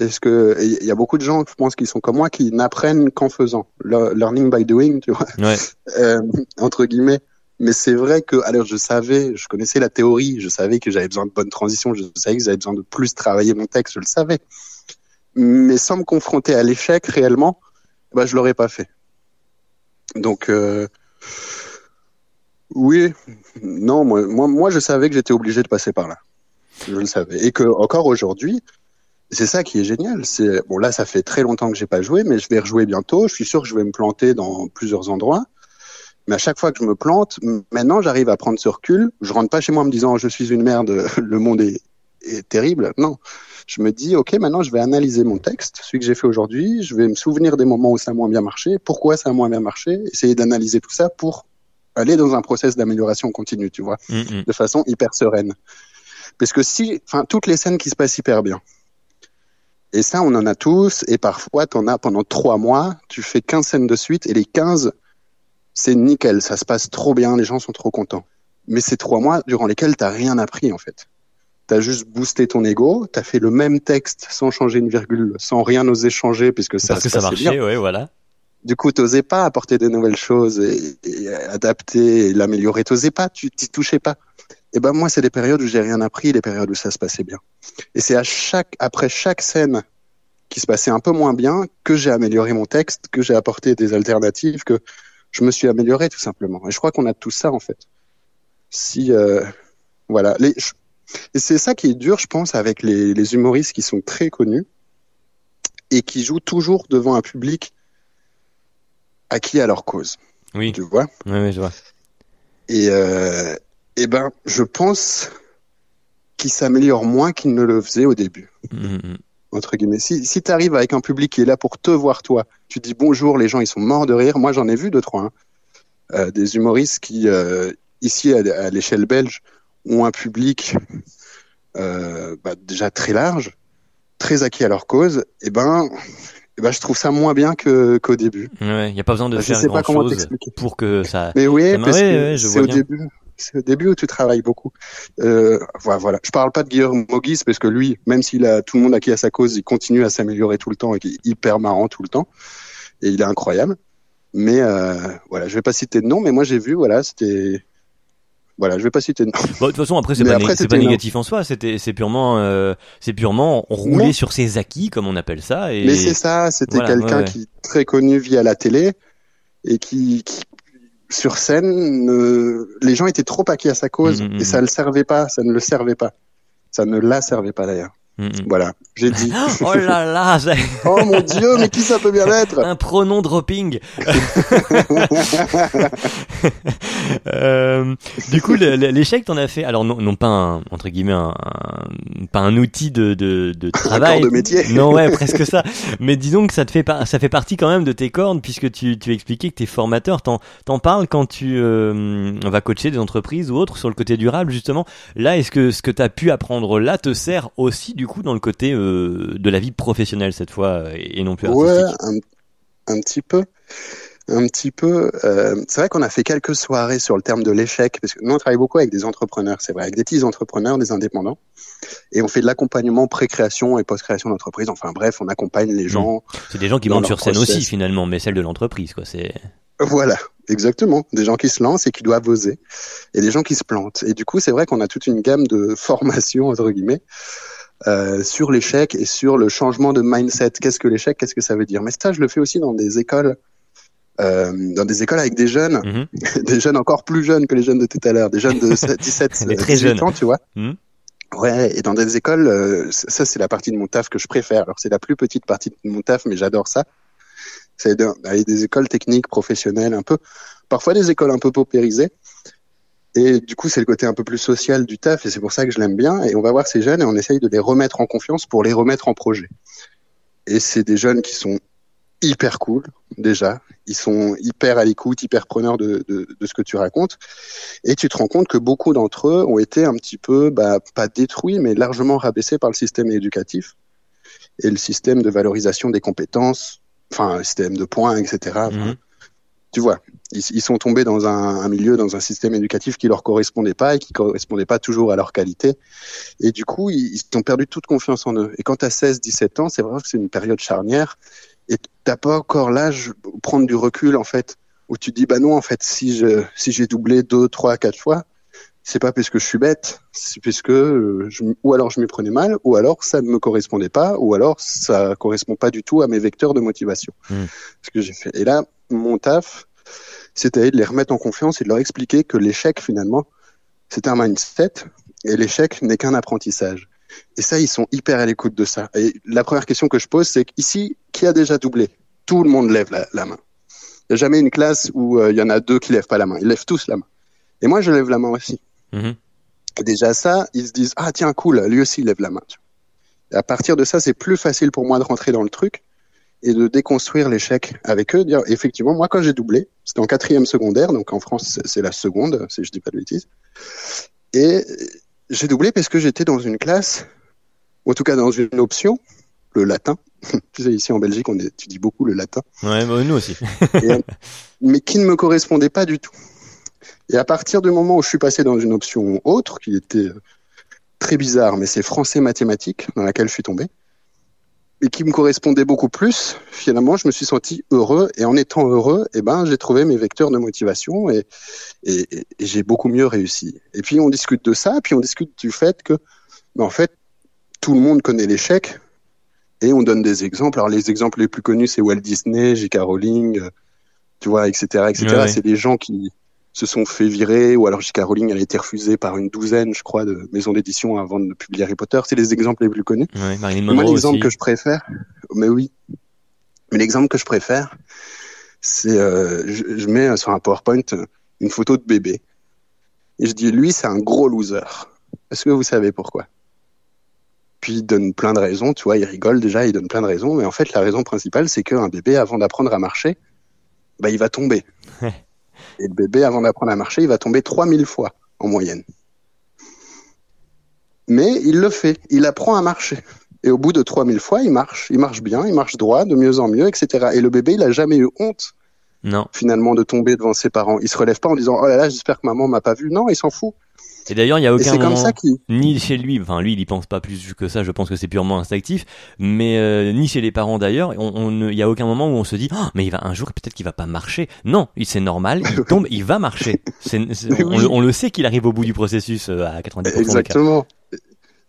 Est-ce que il y a beaucoup de gens, je pense, qui sont comme moi, qui n'apprennent qu'en faisant, Le- learning by doing, tu vois, Ouais. [laughs] euh, entre guillemets. Mais c'est vrai que, alors, je savais, je connaissais la théorie, je savais que j'avais besoin de bonnes transitions, je savais que j'avais besoin de plus travailler mon texte, je le savais. Mais sans me confronter à l'échec réellement, bah, je l'aurais pas fait. Donc, euh, oui, non, moi, moi, moi, je savais que j'étais obligé de passer par là. Je le savais. Et que, encore aujourd'hui, c'est ça qui est génial. C'est, bon, là, ça fait très longtemps que j'ai pas joué, mais je vais rejouer bientôt. Je suis sûr que je vais me planter dans plusieurs endroits. Mais à chaque fois que je me plante, maintenant, j'arrive à prendre ce recul. Je rentre pas chez moi en me disant, je suis une merde, [laughs] le monde est, est terrible. Non. Je me dis, OK, maintenant, je vais analyser mon texte, celui que j'ai fait aujourd'hui. Je vais me souvenir des moments où ça a moins bien marché. Pourquoi ça a moins bien marché? Essayer d'analyser tout ça pour aller dans un process d'amélioration continue, tu vois Mm, mm. de façon hyper sereine. Parce que si, enfin, toutes les scènes qui se passent hyper bien. Et ça, on en a tous, et parfois, t'en as pendant trois mois, tu fais 15 scènes de suite, et les 15, c'est nickel, ça se passe trop bien, les gens sont trop contents. Mais c'est trois mois durant lesquels t'as rien appris en fait. T'as juste boosté ton ego, t'as fait le même texte sans changer une virgule, sans rien oser changer puisque ça Parce que ça marchait, bien. ouais, voilà. Du coup, t'osais pas apporter de nouvelles choses et, et adapter et l'améliorer. T'osais pas, tu t'y touchais pas. Et ben moi, c'est des périodes où j'ai rien appris, les périodes où ça se passait bien. Et c'est à chaque, après chaque scène qui se passait un peu moins bien que j'ai amélioré mon texte, que j'ai apporté des alternatives, que je me suis amélioré tout simplement. Et je crois qu'on a tout ça en fait. Si euh, voilà, les, je- et c'est ça qui est dur, je pense, avec les, les humoristes qui sont très connus et qui jouent toujours devant un public acquis à leur cause. Oui, Tu vois? Ouais, ouais, je vois. Et, euh, et ben, je pense qu'ils s'améliorent moins qu'ils ne le faisaient au début. Mm, mm. Entre guillemets. Si, si tu arrives avec un public qui est là pour te voir toi, tu dis bonjour, les gens ils sont morts de rire. Moi j'en ai vu deux trois, hein. Euh, des humoristes qui euh, ici à, à l'échelle belge ont un public euh, bah, déjà très large, très acquis à leur cause. Et ben, et ben je trouve ça moins bien que qu'au début. Ouais, y a pas besoin de Je faire sais pas grand comment chose t'expliquer. pour que ça. Mais oui, Ça m'a- parce ouais, que ouais, c'est au bien. début. C'est au début où tu travailles beaucoup. Euh, voilà, voilà. Je parle pas de Guillaume Mogis parce que lui, même s'il a tout le monde acquis à sa cause, il continue à s'améliorer tout le temps et il est hyper marrant tout le temps. Et il est incroyable. Mais euh, voilà, je vais pas citer de nom, mais moi j'ai vu, voilà, c'était, voilà, je vais pas citer de nom. Bon, de toute façon, après, c'est pas, après, né- pas négatif en soi. C'était, c'est purement, euh, c'est purement rouler sur ses acquis, comme on appelle ça. Et Mais c'est ça, c'était voilà, quelqu'un ouais, ouais. qui est très connu via la télé et qui, qui sur scène, ne- les gens étaient trop acquis à sa cause Mhm, mhm. et ça ne le servait pas, ça ne le servait pas, ça ne la servait pas d'ailleurs. Mm. Voilà, j'ai dit. [laughs] Oh là là, [laughs] Oh mon dieu, mais qui ça peut bien être un pronom dropping. [laughs] Euh, du coup, l'échec, t'en as fait. Alors non, non pas un, entre guillemets un, un- pas un outil de de, de travail. corps de métier. Non ouais, presque ça. Mais disons que ça te fait ça fait partie quand même de tes cordes puisque tu tu expliquais que t'es formateur. T'en t'en parles quand tu euh, vas coacher des entreprises ou autres sur le côté durable justement. Là, est-ce que ce que t'as pu apprendre là te sert aussi du coup dans le côté euh, de la vie professionnelle cette fois et non plus Ouais, artistique un, un petit peu. Un petit peu. Euh, c'est vrai qu'on a fait quelques soirées sur le terme de l'échec, parce que nous on travaille beaucoup avec des entrepreneurs, c'est vrai, avec des petits entrepreneurs, des indépendants, et on fait de l'accompagnement pré-création et post-création d'entreprise. Enfin bref, on accompagne les gens. C'est des gens qui montent sur scène process. aussi finalement, mais celle de l'entreprise quoi. C'est Voilà, exactement. Des gens qui se lancent et qui doivent oser, et des gens qui se plantent. Et du coup, c'est vrai qu'on a toute une gamme de [laughs] formations entre guillemets. Euh, sur l'échec et sur le changement de mindset. Qu'est-ce que l'échec? Qu'est-ce que ça veut dire? Mais ça, je le fais aussi dans des écoles, euh, dans des écoles avec des jeunes, Mhm. [laughs] des jeunes encore plus jeunes que les jeunes de tout à l'heure, des jeunes de [laughs] 17, Les très 18 jeunes. ans, tu vois. Mhm. Ouais, et dans des écoles, euh, ça c'est la partie de mon taf que je préfère. Alors c'est la plus petite partie de mon taf, mais j'adore ça. C'est d'aller des écoles techniques, professionnelles, un peu, parfois des écoles un peu paupérisées. Et du coup, c'est le côté un peu plus social du taf, et c'est pour ça que je l'aime bien. Et on va voir ces jeunes et on essaye de les remettre en confiance pour les remettre en projet. Et c'est des jeunes qui sont hyper cool, déjà. Ils sont hyper à l'écoute, hyper preneurs de, ce que tu racontes. Et tu te rends compte que beaucoup d'entre eux ont été un petit peu, bah, pas détruits, mais largement rabaissés par le système éducatif et le système de valorisation des compétences, enfin, le système de points, etc. Tu vois, ils, sont tombés dans un, milieu, dans un système éducatif qui leur correspondait pas et qui correspondait pas toujours à leur qualité. Et du coup, ils, ont perdu toute confiance en eux. Et quand as 16, 17 ans, c'est vrai que c'est une période charnière et t'as pas encore l'âge prendre du recul, en fait, où tu te dis, bah non, en fait, si je, si j'ai doublé deux, trois, quatre fois, c'est pas parce que je suis bête, c'est parce que euh, je, ou alors je m'y prenais mal, ou alors ça ne me correspondait pas, ou alors ça correspond pas du tout à mes vecteurs de motivation. Mm. Ce que j'ai fait. Et là, mon taf, c'était de les remettre en confiance et de leur expliquer que l'échec, finalement, c'est un mindset et l'échec n'est qu'un apprentissage. Et ça, ils sont hyper à l'écoute de ça. Et la première question que je pose, c'est ici, qui a déjà doublé? Tout le monde lève la, la main. Il n'y a jamais une classe où euh, il y en a deux qui lèvent pas la main. Ils lèvent tous la main. Et moi, je lève la main aussi. Mhm. Déjà ça, ils se disent ah tiens cool, lui aussi il lève la main. Et à partir de ça, c'est plus facile pour moi de rentrer dans le truc et de déconstruire l'échec avec eux. Dire effectivement, moi quand j'ai doublé, c'était en quatrième secondaire, donc en France c'est- la seconde, si je dis pas de bêtises. Et j'ai doublé parce que j'étais dans une classe, ou en tout cas dans une option, le latin, [laughs] tu sais, ici en Belgique, on étudie beaucoup le latin. Ouais, bah, nous aussi. [laughs] mais qui ne me correspondait pas du tout. Et à partir du moment où je suis passé dans une option autre, qui était très bizarre, mais c'est français mathématiques dans laquelle je suis tombé, et qui me correspondait beaucoup plus, finalement, je me suis senti heureux. Et en étant heureux, eh ben, j'ai trouvé mes vecteurs de motivation et, et, et j'ai beaucoup mieux réussi. Et puis, on discute de ça, puis on discute du fait que, ben, en fait, tout le monde connaît l'échec et on donne des exemples. Alors, les exemples les plus connus, c'est Walt Disney, J.K. Rowling, euh, tu vois, etc., etc. Ouais, c'est des gens qui, se sont fait virer, ou alors J.K. Rowling a été refusée par une douzaine, je crois, de maisons d'édition avant de publier Harry Potter. C'est les exemples les plus connus. Ouais, Moi, l'exemple que je préfère, mais oui, mais l'exemple que je préfère, c'est euh, je, je, mets sur un PowerPoint une photo de bébé et je dis lui c'est un gros loser. Est-ce que vous savez pourquoi? Puis il donne plein de raisons, tu vois, il rigole déjà, il donne plein de raisons, mais en fait la raison principale c'est qu'un bébé avant d'apprendre à marcher, bah il va tomber. Et le bébé, avant d'apprendre à marcher, il va tomber 3000 fois en moyenne. Mais il le fait, il apprend à marcher. Et au bout de 3000 fois, il marche, il marche bien, il marche droit, de mieux en mieux, etc. Et le bébé, il a jamais eu honte, non. finalement, de tomber devant ses parents. Il se relève pas en disant, oh là là, j'espère que maman m'a pas vu. Non, il s'en fout. Et d'ailleurs, il y a aucun moment, ni chez lui, enfin lui, il y pense pas plus que ça. Je pense que c'est purement instinctif, mais euh, ni chez les parents d'ailleurs. On, on, il y a aucun moment où on se dit, oh, mais il va un jour peut-être qu'il va pas marcher. Non, c'est normal, il [laughs] tombe, il va marcher. [laughs] On, oui. on, le sait qu'il arrive au bout du processus euh, à 90%. Exactement.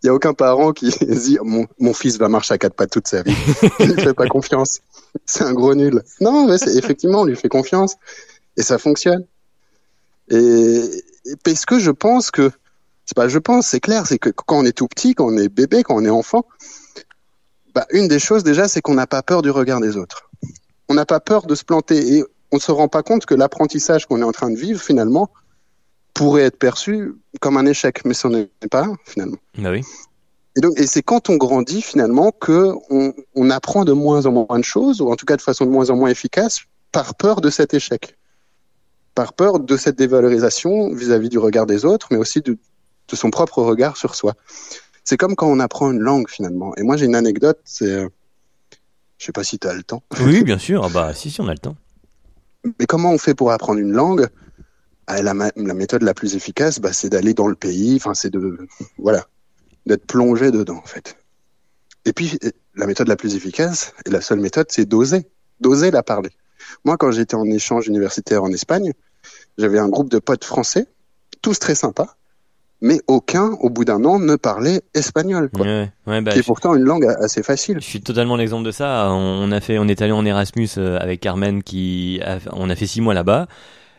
Il y a aucun parent qui [laughs] dit mon, mon fils va marcher à quatre pattes toute sa vie. il ne fait pas confiance. C'est un gros nul. Non, mais effectivement, on lui fait confiance et ça fonctionne. Et, parce que je pense que c'est pas je pense, c'est clair, c'est que quand on est tout petit, quand on est bébé, quand on est enfant, bah, une des choses déjà, c'est qu'on n'a pas peur du regard des autres. On n'a pas peur de se planter et on ne se rend pas compte que l'apprentissage qu'on est en train de vivre finalement pourrait être perçu comme un échec, mais ce n'est pas finalement. Bah oui. Et donc, et c'est quand on grandit finalement que on, on apprend de moins en moins de choses, ou en tout cas de façon de moins en moins efficace, par peur de cet échec par peur de cette dévalorisation vis-à-vis -vis du regard des autres, mais aussi de, de son propre regard sur soi. C'est comme quand on apprend une langue finalement. Et moi j'ai une anecdote, c'est, euh, je sais pas si tu as le temps. Oui, bien sûr. Ah bah si, si on a le temps. Mais comment on fait pour apprendre une langue? La, la, méthode la plus efficace, bah, c'est d'aller dans le pays. Enfin, c'est de voilà, d'être plongé dedans en fait. Et puis la méthode la plus efficace et la seule méthode, c'est d'oser, d'oser la parler. Moi, quand j'étais en échange universitaire en Espagne, j'avais un groupe de potes français, tous très sympas, mais aucun, au bout d'un an, ne parlait espagnol, quoi. Ouais, ouais, bah, qui est pourtant une langue assez facile. Je suis totalement l'exemple de ça. On a fait, on est allé en Erasmus euh, avec Carmen, qui, a, on a fait six mois là-bas.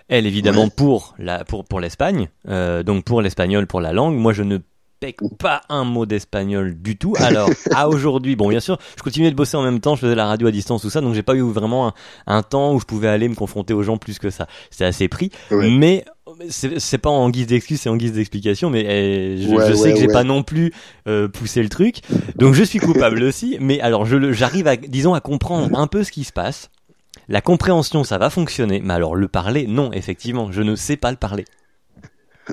Elle, évidemment, ouais. pour la, pour, pour l'Espagne, euh, donc pour l'espagnol, pour la langue. Moi, je ne pèque pas un mot d'espagnol du tout. Alors, [laughs] à aujourd'hui, bon, bien sûr, je continuais de bosser en même temps, je faisais la radio à distance, tout ça, donc j'ai pas eu vraiment un, un, temps où je pouvais aller me confronter aux gens plus que ça. C'est assez pris, ouais. mais c'est pas en guise d'excuse, c'est en guise d'explication, mais eh, je, ouais, je, sais ouais, que j'ai pas non plus euh, poussé le truc, donc je suis coupable aussi. Mais alors, j'arrive à, disons, à comprendre un peu ce qui se passe. La compréhension, ça va fonctionner, mais alors le parler, non, effectivement, je ne sais pas le parler.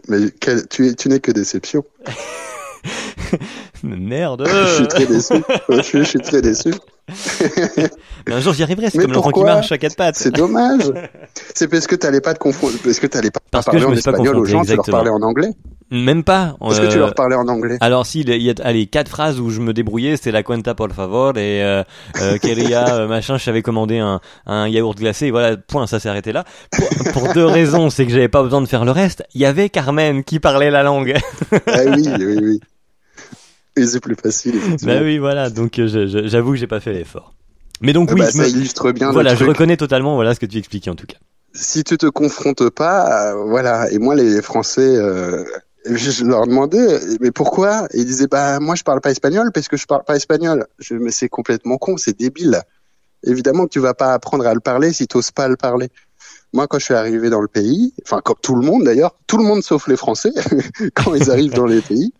Mais quel, tu, tu n'es que déception. [laughs] Merde. je suis très déçu. je, suis, je suis très déçu. [laughs] [laughs] Mais un jour j'y arriverai, c'est comme l'enfant qui marche à quatre pattes. C'est dommage. [laughs] C'est parce que tu n'allais pas te confondre, parce que tu n'allais pas parce parler en espagnol aux gens, exactement. tu leur parlais en anglais. Même pas. Est-ce euh... que tu leur parlais en anglais? Alors si, il y a allez, quatre phrases où je me débrouillais, c'est la cuenta por favor et euh, euh, queria [laughs] euh, machin, je savais commander un, un yaourt glacé, et voilà, point, ça s'est arrêté là. Pour, pour deux raisons, c'est que j'avais pas besoin de faire le reste. Il y avait Carmen qui parlait la langue. ah oui, oui, oui. Et c'est plus facile. Bah oui, voilà. Donc euh, j'avoue que j'ai pas fait l'effort. Mais donc ah oui, bah, je ça me... illustre bien. Voilà, je reconnais totalement voilà ce que tu expliquais en tout cas. Si tu te confrontes pas, euh, voilà. Et moi, les Français, euh, je leur demandais, mais pourquoi? Ils disaient, bah moi, je parle pas espagnol parce que je parle pas espagnol. Je, mais c'est complètement con, c'est débile. Évidemment que tu vas pas apprendre à le parler si tu n'oses pas le parler. Moi, quand je suis arrivé dans le pays, enfin comme tout le monde d'ailleurs, tout le monde sauf les Français, [laughs] quand ils arrivent dans les pays,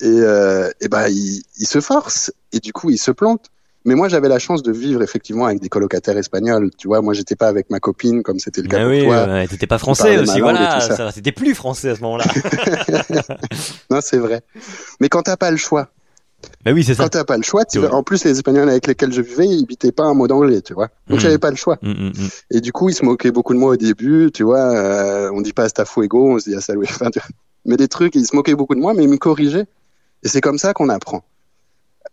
et, euh, et ben ils, ils se forcent et du coup ils se plantent. Mais moi, j'avais la chance de vivre effectivement avec des colocataires espagnols. Tu vois, moi, j'étais pas avec ma copine comme c'était le cas ah pour oui, toi. Ouais, t'étais pas français aussi, voilà. Ça. T'étais plus français à ce moment-là. [laughs] non, c'est vrai. Mais quand t'as pas le choix, Bah oui, c'est ça. Quand t'as pas le choix, tu en plus les Espagnols avec lesquels je vivais, ils bitaient pas un mot d'anglais, tu vois. Donc Mhm. j'avais pas le choix. Mm, mm, mm. Et du coup, ils se moquaient beaucoup de moi au début, tu vois. euh, on dit pas hasta fuego, on se dit hasta. Enfin, [laughs] tu vois. mais des trucs, ils se moquaient beaucoup de moi, mais ils me corrigeaient. Et c'est comme ça qu'on apprend.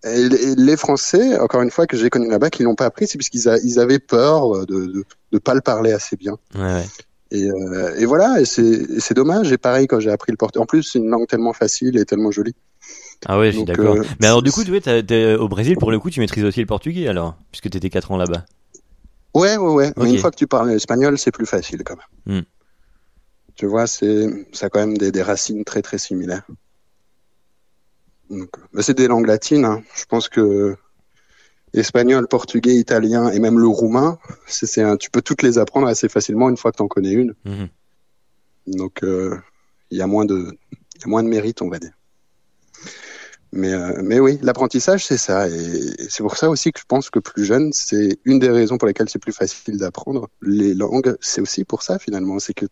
Et les- Français, encore une fois, que j'ai connus là-bas, qui l'ont pas appris, c'est parce qu'ils ils avaient peur de, de, de pas le parler assez bien. Ouais, ouais. Et, euh, et voilà, et c'est dommage. Et pareil, quand j'ai appris le portugais. En plus, c'est une langue tellement facile et tellement jolie. Ah ouais, je suis d'accord. euh, Mais alors du coup, tu t'es- au Brésil, pour le coup, tu maîtrises aussi le portugais alors, puisque t'étais 4 ans là-bas. Ouais, ouais, ouais. Mais une fois que tu parles espagnol, c'est plus facile quand même. Hmm. Tu vois, c'est, ça a quand même des, des racines très, très similaires. C'est des langues latines. hein. Je pense que espagnol, portugais, italien et même le roumain, c'est, tu peux toutes les apprendre assez facilement une fois que tu en connais une. Mhm. Donc, euh, il y a moins de, y a moins de mérite, on va dire. Mais, euh, mais oui, l'apprentissage, c'est ça. Et c'est pour ça aussi que je pense que plus jeune, c'est une des raisons pour lesquelles c'est plus facile d'apprendre les langues. C'est aussi pour ça, finalement. C'est que,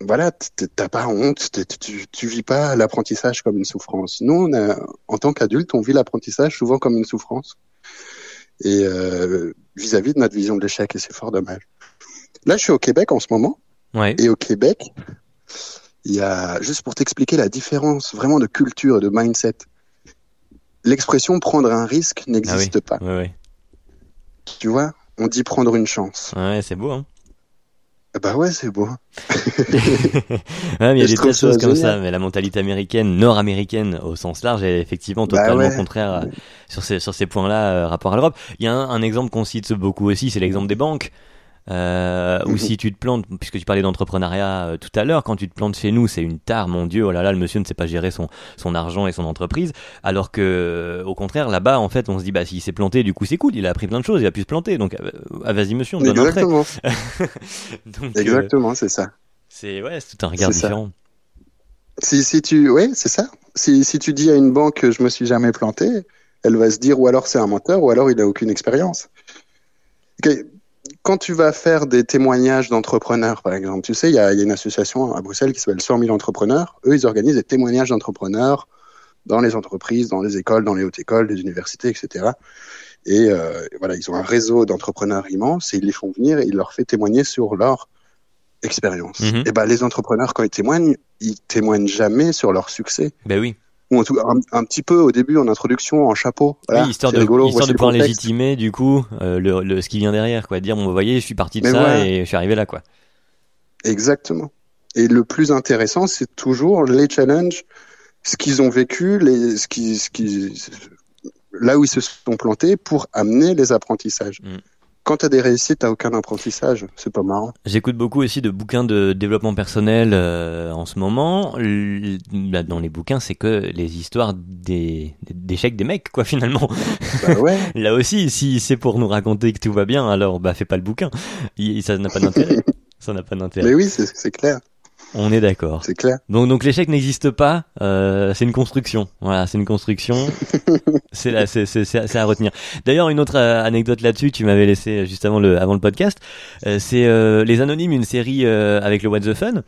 voilà, t'as pas honte, tu, tu vis pas l'apprentissage comme une souffrance. Nous, on a, en tant qu'adulte, on vit l'apprentissage souvent comme une souffrance. Et euh, vis-à-vis de notre vision de l'échec, et c'est fort dommage. Là, je suis au Québec en ce moment. Ouais. Et au Québec, il y a, juste pour t'expliquer la différence vraiment de culture et de mindset, l'expression prendre un risque n'existe pas. Ouais, ouais. Tu vois, on dit prendre une chance. Ouais, c'est beau, hein. Bah ouais, c'est beau. [laughs] mais il y a des tas de choses comme génial. ça, mais la mentalité américaine, nord-américaine au sens large, est effectivement Bah totalement ouais. contraire à- sur ces, sur ces points-là euh, rapport à l'Europe. Il y a un, un exemple qu'on cite beaucoup aussi, c'est l'exemple des banques. Euh, Mhm. si tu te plantes, puisque tu parlais d'entrepreneuriat euh, tout à l'heure, quand tu te plantes chez nous, c'est une tare, mon dieu, oh là là, le monsieur ne sait pas gérer son, son argent et son entreprise. Alors que, euh, au contraire, là-bas, en fait, on se dit, bah, s'il s'est planté, du coup, c'est cool, il a appris plein de choses, il a pu se planter, donc, euh, ah, vas-y, monsieur, on donne. Exactement. [laughs] Donc, euh, Exactement, c'est ça. c'est, ouais, c'est tout un regard ça. différent. Si, si tu, ouais, c'est ça. Si, si tu dis à une banque que je me suis jamais planté, elle va se dire ou alors c'est un menteur ou alors il a aucune expérience. Ok, Quand tu vas faire des témoignages d'entrepreneurs, par exemple, tu sais, il y a, il y a une association à Bruxelles qui s'appelle 100 000 entrepreneurs. Eux, ils organisent des témoignages d'entrepreneurs dans les entreprises, dans les écoles, dans les hautes écoles, les universités, etc. Et euh, voilà, ils ont un réseau d'entrepreneurs immense et ils les font venir et ils leur font témoigner sur leur expérience. Mhm. Et ben les entrepreneurs, quand ils témoignent, ils témoignent jamais sur leur succès. Ben oui. Ou en tout un, un petit peu au début en introduction, en chapeau. Voilà, oui, histoire de, rigolo, histoire de pouvoir contexte. légitimer, du coup, euh, le, le, ce qui vient derrière, quoi. Dire, bon, vous voyez, je suis parti de Mais ça voilà. et je suis arrivé là, quoi. Exactement. Et le plus intéressant, c'est toujours les challenges, ce qu'ils ont vécu, les, ce qui, ce qui, là où ils se sont plantés pour amener les apprentissages. Mm. Quand tu as des réussites, t'as aucun apprentissage. C'est pas marrant. J'écoute beaucoup aussi de bouquins de développement personnel euh, en ce moment. L- là, dans les bouquins, c'est que les histoires des d'échecs des mecs, quoi, [laughs] finalement. bah ouais. [laughs] Là aussi, si c'est pour nous raconter que tout va bien, alors bah fais pas le bouquin. Ça n'a pas d'intérêt. [laughs] ça n'a pas d'intérêt. Mais oui, c'est clair. On est d'accord. C'est clair. Donc, donc l'échec n'existe pas. Euh, c'est une construction. Voilà, c'est une construction. [laughs] c'est là, c'est c'est c'est c'est à retenir. D'ailleurs, une autre euh, anecdote là-dessus, tu m'avais laissé euh, juste avant le avant le podcast. Euh, c'est euh, les Anonymes, une série euh, avec le What the Fun.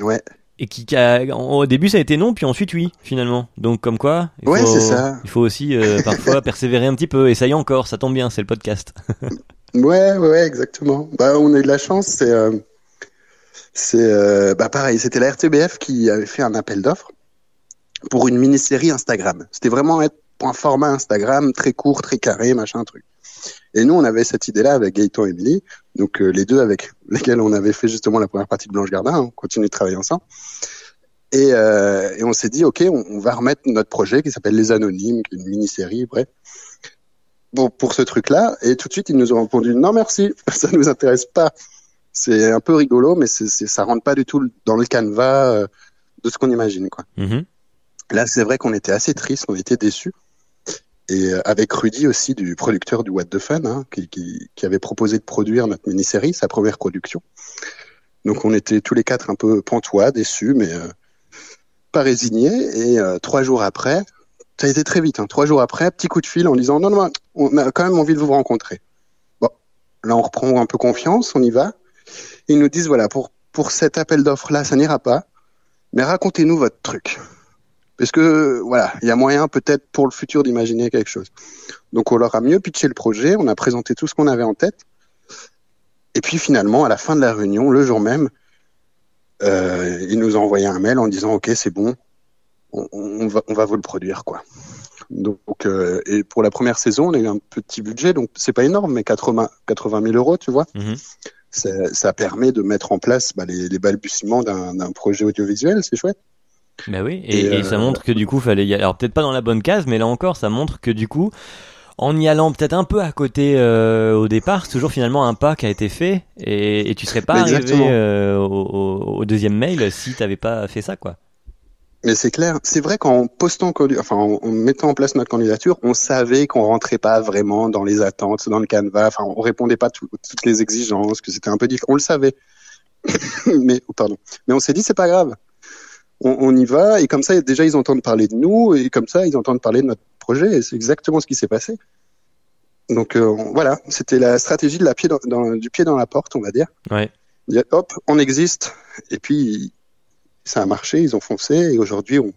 Ouais. Et qui, qui a, au début ça a été non, puis ensuite oui, finalement. Donc comme quoi, il Ouais, faut, c'est ça. il faut aussi euh, [laughs] parfois persévérer un petit peu. Et ça y est encore, ça tombe bien, c'est le podcast. [laughs] Ouais, ouais, ouais, exactement. Bah, on a eu de la chance. C'est, euh, c'est, euh, bah, pareil. C'était la RTBF qui avait fait un appel d'offres pour une mini-série Instagram. C'était vraiment être pour un format Instagram très court, très carré, machin, truc. Et nous, on avait cette idée-là avec Gaëtan et Emily, donc euh, les deux avec lesquels on avait fait justement la première partie de Blanche Gardin. on continue de travailler ensemble. Et, euh, on s'est dit, ok, on, va remettre notre projet qui s'appelle Les Anonymes, une mini-série, bref pour, ce truc-là. Et tout de suite, ils nous ont répondu non merci, [laughs] ça nous intéresse pas. C'est un peu rigolo, mais c'est, c'est, ça rentre pas du tout dans le canevas euh, de ce qu'on imagine. Quoi. Mhm. Là, c'est vrai qu'on était assez triste, on était déçus. Et euh, avec Rudy aussi, du producteur du What the Fun, hein, qui, qui, qui avait proposé de produire notre mini-série, sa première production. Donc on était tous les quatre un peu pantois, déçus, mais euh, pas résignés. Et euh, trois jours après, ça a été très vite. Hein, trois jours après, petit coup de fil en disant non, non, on a quand même envie de vous rencontrer. Bon, là on reprend un peu confiance, on y va. Ils nous disent voilà pour pour cet appel d'offres là, ça n'ira pas, mais racontez-nous votre truc. Parce que voilà, il y a moyen peut-être pour le futur d'imaginer quelque chose. Donc on leur a mieux pitché le projet, on a présenté tout ce qu'on avait en tête. Et puis finalement, à la fin de la réunion, le jour même, euh, ils nous ont envoyé un mail en disant OK, c'est bon, on, va, on va vous le produire quoi. Donc euh, et pour la première saison, on a eu un petit budget, donc c'est pas énorme, mais 80 80 000 euros, tu vois. Mhm. Ça, ça permet de mettre en place bah, les, les balbutiements d'un projet audiovisuel, c'est chouette. Bah oui, et, Et, et ça euh, montre que du coup, fallait y aller. Alors peut-être pas dans la bonne case, mais là encore, ça montre que du coup, en y allant peut-être un peu à côté euh, au départ, c'est toujours finalement un pas qui a été fait, et, et tu serais pas arrivé euh, au, au- au deuxième mail si t'avais pas fait ça, quoi. Mais c'est clair, c'est vrai qu'en postant, enfin en, mettant en place notre candidature, on savait qu'on rentrait pas vraiment dans les attentes, dans le canevas, enfin on répondait pas à tout- toutes les exigences, que c'était un peu difficile, on le savait. [coughs] mais oh, pardon, mais on s'est dit c'est pas grave, on, on y va et comme ça déjà ils entendent parler de nous et comme ça ils entendent parler de notre projet et c'est exactement ce qui s'est passé. Donc euh, voilà, c'était la stratégie de la pied dans, dans- du pied dans la porte, on va dire. Ouais. Hop, on existe et puis ça a marché, ils ont foncé et aujourd'hui on,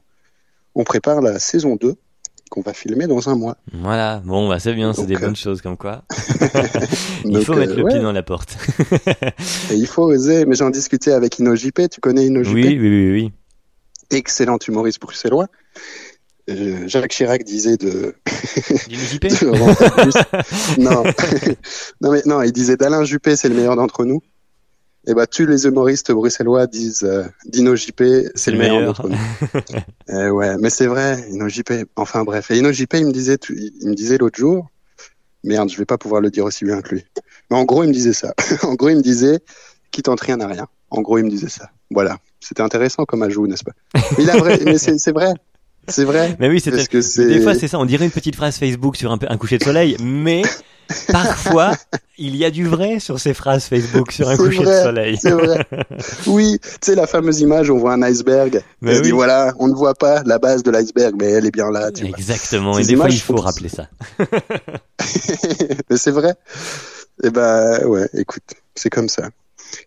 on prépare la saison 2 qu'on va filmer dans un mois. Voilà, bon, bah c'est bien, c'est des euh, bonnes choses comme quoi. [laughs] Il Donc, faut euh, mettre le ouais, pied dans la porte. [laughs] et il faut oser, mais j'en discutais avec InnoJP, tu connais InnoJP oui, oui, oui, oui. Excellent humoriste bruxellois. Euh, Jacques Chirac disait de, [laughs] de non. non, mais non, il disait d'Alain Juppé, c'est le meilleur d'entre nous. Et bah, tous les humoristes bruxellois disent euh, d'Inno JP, c'est le meilleur d'entre [laughs] nous. Eh ouais, mais c'est vrai, Inno JP. Enfin bref, et Inno JP, il me disait, il me disait l'autre jour, merde, je vais pas pouvoir le dire aussi bien que lui. Mais en gros, il me disait ça. [laughs] en gros, il me disait, qui tente rien n'a rien. En gros, il me disait ça. Voilà, c'était intéressant comme ajout, n'est-ce pas? Mais il a vrai, mais c'est vrai, c'est vrai. Mais oui, c'est Parce que c'est. Des fois, c'est ça. On dirait une petite phrase Facebook sur un, un coucher de soleil, mais parfois, il y a du vrai sur ces phrases Facebook sur un coucher vrai, de soleil. C'est vrai. Oui, tu sais, la fameuse image, on voit un iceberg. Mais et dit, voilà, on ne voit pas la base de l'iceberg, mais elle est bien là, tu vois. Exactement. Et Ces des fois, il faut rappeler ça. [laughs] mais c'est vrai. Et ben, ouais, écoute, c'est comme ça.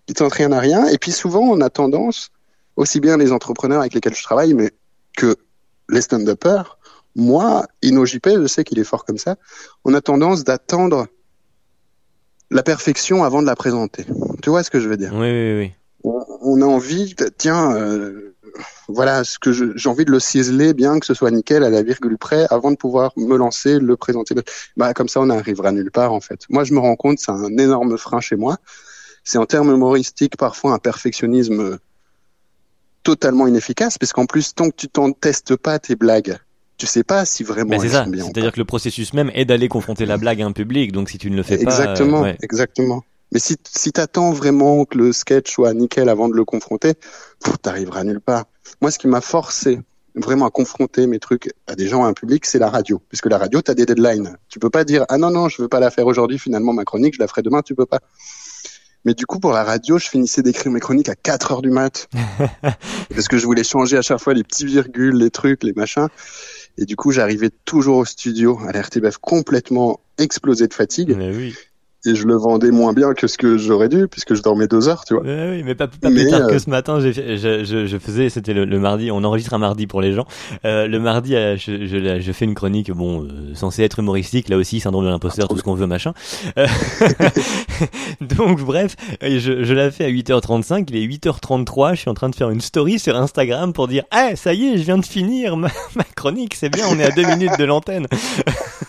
Ils tentent rien à rien. Et puis souvent, on a tendance, aussi bien les entrepreneurs avec lesquels je travaille, mais que les stand-uppers, moi, InnoJP, je sais qu'il est fort comme ça, on a tendance d'attendre la perfection avant de la présenter. Tu vois ce que je veux dire? Oui, oui, oui. on, on a envie, de- tiens, euh, voilà, ce que j'ai envie de le ciseler bien, que ce soit nickel à la virgule près, avant de pouvoir me lancer, le présenter. Bah, comme ça, on n'arrivera nulle part, en fait. Moi, je me rends compte, c'est un énorme frein chez moi. C'est en termes humoristiques, parfois, un perfectionnisme totalement inefficace, parce qu'en plus, tant que tu t'en testes pas tes blagues, tu sais pas si vraiment c'est ça. C'est-à-dire que le processus même est d'aller confronter la blague à un public. Donc, si tu ne le fais pas. Exactement, euh, ouais. exactement. Mais si, si t'attends vraiment que le sketch soit nickel avant de le confronter, pff, t'arriveras nulle part. Moi, ce qui m'a forcé vraiment à confronter mes trucs à des gens, à un public, c'est la radio. Puisque la radio, t'as des deadlines. Tu peux pas dire, ah non, non, je veux pas la faire aujourd'hui, finalement, ma chronique, je la ferai demain, tu peux pas. Mais du coup, pour la radio, je finissais d'écrire mes chroniques à 4 heures du mat. [laughs] parce que je voulais changer à chaque fois les petits virgules, les trucs, les machins. Et du coup, j'arrivais toujours au studio, à la RTBF, complètement explosé de fatigue. Et je le vendais moins bien que ce que j'aurais dû puisque je dormais deux heures, tu vois. Oui, mais pas, pas Mais, plus tard euh, que ce matin, je, je, je faisais, c'était le, le mardi, on enregistre un mardi pour les gens. Euh, le mardi, euh, je, je, la- je fais une chronique, bon, euh, censée être humoristique, là aussi, syndrome de l'imposteur, tout ce qu'on veut, machin. Euh, [laughs] Donc, bref, euh, je, je la fais à 8h35, il est 8h33, je suis en train de faire une story sur Instagram pour dire, ah, ça y est, je viens de finir ma, [laughs] ma chronique, c'est bien, on est à deux minutes de l'antenne.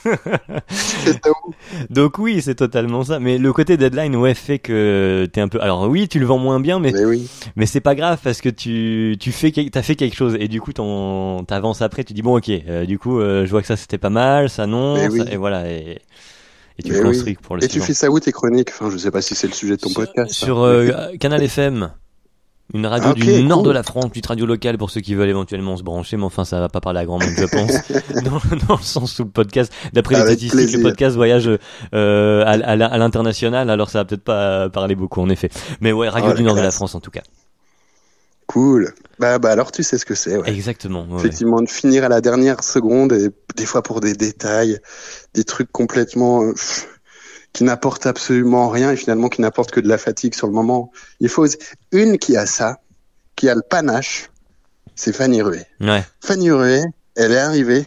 [laughs] Donc oui, c'est totalement ça. Mais le côté deadline, ouais, fait que t'es un peu. Alors oui, tu le vends moins bien, mais Mais oui. mais c'est pas grave parce que tu tu fais t'as fait quelque chose et du coup t'en t'avances après. Tu dis bon ok, euh, du coup euh, je vois que ça c'était pas mal, ça non, ça- oui. et voilà et, et tu construis pour le Et tu fais ça où tes chroniques? Enfin, je sais pas si c'est le sujet de ton sur, podcast. sur hein. euh, Canal FM. Une radio Ah, du nord de la France, petite radio locale pour ceux qui veulent éventuellement se brancher, mais enfin ça va pas parler à grand monde, je pense. [laughs] dans, dans le sens où le podcast, d'après les statistiques, plaisir. le podcast voyage euh, à, à la- à l'international, alors ça va peut-être pas parler beaucoup en effet. Mais ouais, radio Oh, du nord de la. France en tout cas. Cool. Bah, bah alors tu sais ce que c'est. Ouais. Exactement. ouais. Effectivement, de finir à la dernière seconde et des fois pour des détails, des trucs complètement euh, pff, qui n'apportent absolument rien et finalement qui n'apportent que de la fatigue sur le moment. Il faut une qui a ça, qui a le panache c'est Fanny Rué. Ouais. Fanny Rué, elle est arrivée.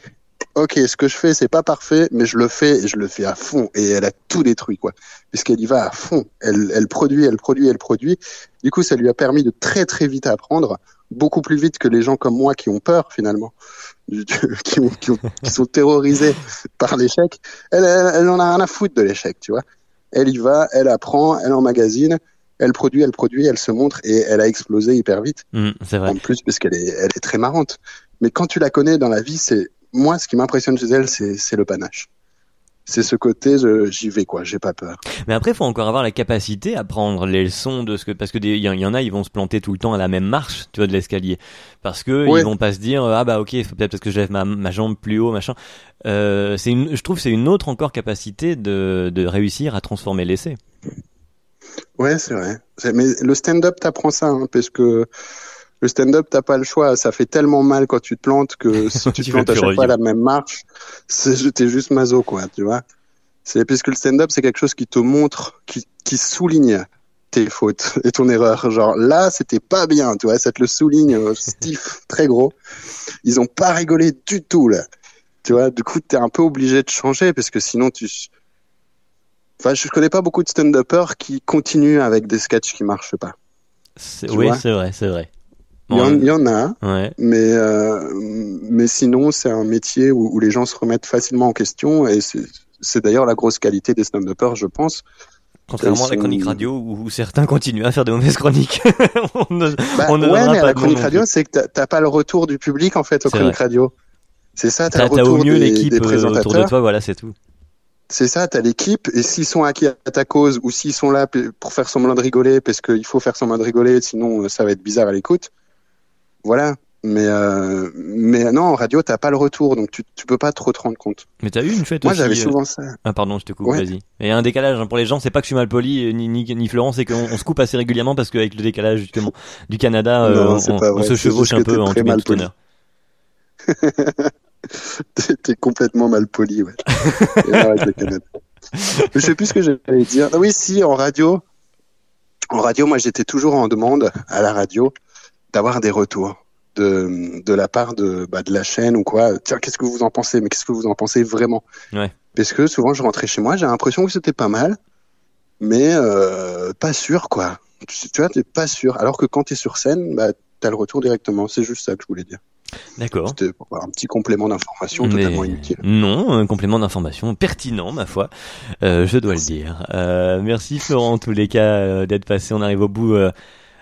Ok, ce que je fais, c'est pas parfait, mais je le fais et je le fais à fond. Et elle a tout détruit, quoi. Puisqu'elle y va à fond. Elle, elle produit, elle produit, elle produit. Du coup, ça lui a permis de très très vite apprendre, beaucoup plus vite que les gens comme moi qui ont peur finalement, [laughs] qui, ont, qui, ont, qui sont terrorisés par l'échec. Elle, elle, elle en a rien à foutre de l'échec, tu vois. Elle y va, elle apprend, elle emmagasine elle produit, elle produit, elle se montre et elle a explosé hyper vite. Mm, c'est vrai. En plus, parce qu'elle est, elle est très marrante. Mais quand tu la connais dans la vie, c'est moi, ce qui m'impressionne chez elle, c'est, c'est le panache. C'est ce côté, j'y vais quoi, j'ai pas peur. Mais après, il faut encore avoir la capacité à prendre les leçons de ce que, parce que il y, en- y en a, ils vont se planter tout le temps à la même marche, tu vois, de l'escalier, parce que Ouais. ils vont pas se dire, ah bah ok, peut-être parce que je lève ma, ma jambe plus haut, machin. Euh, c'est une, je trouve, c'est une autre encore capacité de, de réussir à transformer l'essai. Ouais, c'est vrai. Mais le stand-up t'apprend ça, hein, parce que le stand-up t'as pas le choix. Ça fait tellement mal quand tu te plantes que [laughs] si tu te plantes à chaque fois la même marche, t'es juste maso quoi, tu vois. C'est parce que le stand-up c'est quelque chose qui te montre, qui, qui souligne tes fautes et ton erreur. Genre là, c'était pas bien, tu vois, ça te le souligne euh, stiff, [laughs] très gros. Ils ont pas rigolé du tout là. Tu vois, du coup, t'es un peu obligé de changer parce que sinon tu Enfin, je connais pas beaucoup de stand-uppers qui continuent avec des sketchs qui marchent pas. Oui, c'est vrai, c'est vrai. Il y, en, il y en a, Ouais. mais euh, mais sinon c'est un métier où, où les gens se remettent facilement en question et c'est d'ailleurs la grosse qualité des stand-uppers, je pense. Contrairement à la chronique radio où, certains continuent à faire de mauvaises chroniques. [laughs] on ne, Bah, on ne ouais, mais la chronique radio, c'est que t'as- pas le retour du public en fait aux chroniques radio. C'est ça, t'as le retour au mieux l'équipe euh, autour de toi, voilà, c'est tout. C'est ça, t'as l'équipe, et s'ils sont acquis à ta cause, ou s'ils sont là pour faire semblant de rigoler, parce qu'il faut faire semblant de rigoler, sinon euh, ça va être bizarre à l'écoute. Voilà. Mais, euh, mais non, en radio, t'as pas le retour, donc tu, tu peux pas trop te rendre compte. Mais t'as eu une fête Moi, aussi. j'avais euh, souvent ça. Ah pardon, je te coupe, Ouais. vas-y. A un décalage hein, pour les gens, c'est pas que je suis mal poli, euh, ni, ni, ni Florent, c'est qu'on on se coupe assez régulièrement parce qu'avec le décalage justement du Canada, euh, Non, on, se chevauche un peu en tout mal poli. [laughs] T'es complètement mal poli, ouais. Et arrête le Canada. Je sais plus ce que j'allais dire. Ah oui, si, en radio. En radio, moi, j'étais toujours en demande à la radio d'avoir des retours de, de la part de, bah, de la chaîne ou quoi. Tiens, qu'est-ce que vous en pensez? Mais qu'est-ce que vous en pensez vraiment? Ouais. Parce que souvent, je rentrais chez moi, j'ai l'impression que c'était pas mal, mais euh, pas sûr, quoi. Tu, tu vois, t'es pas sûr. Alors que quand t'es sur scène, bah, t'as le retour directement. C'est juste ça que je voulais dire. D'accord. C'était un petit complément d'information totalement inutile. non, un complément d'information pertinent, ma foi, euh, je dois le dire. Euh, merci Florent, en tous les cas, d'être passé. On arrive au bout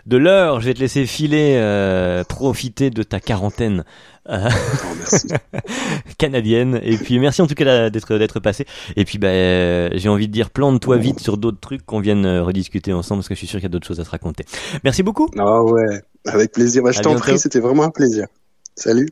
de l'heure. Je vais te laisser filer, euh, profiter de ta quarantaine euh, Oh, [laughs] canadienne. Et puis merci en tout cas d'être d'être passé. Et puis bah, euh, j'ai envie de dire plante-toi vite sur d'autres trucs qu'on vienne rediscuter ensemble parce que je suis sûr qu'il y a d'autres choses à se raconter. Merci beaucoup. Ah ouais, avec plaisir. Bah, je t'en prie, c'était vraiment un plaisir. Salut.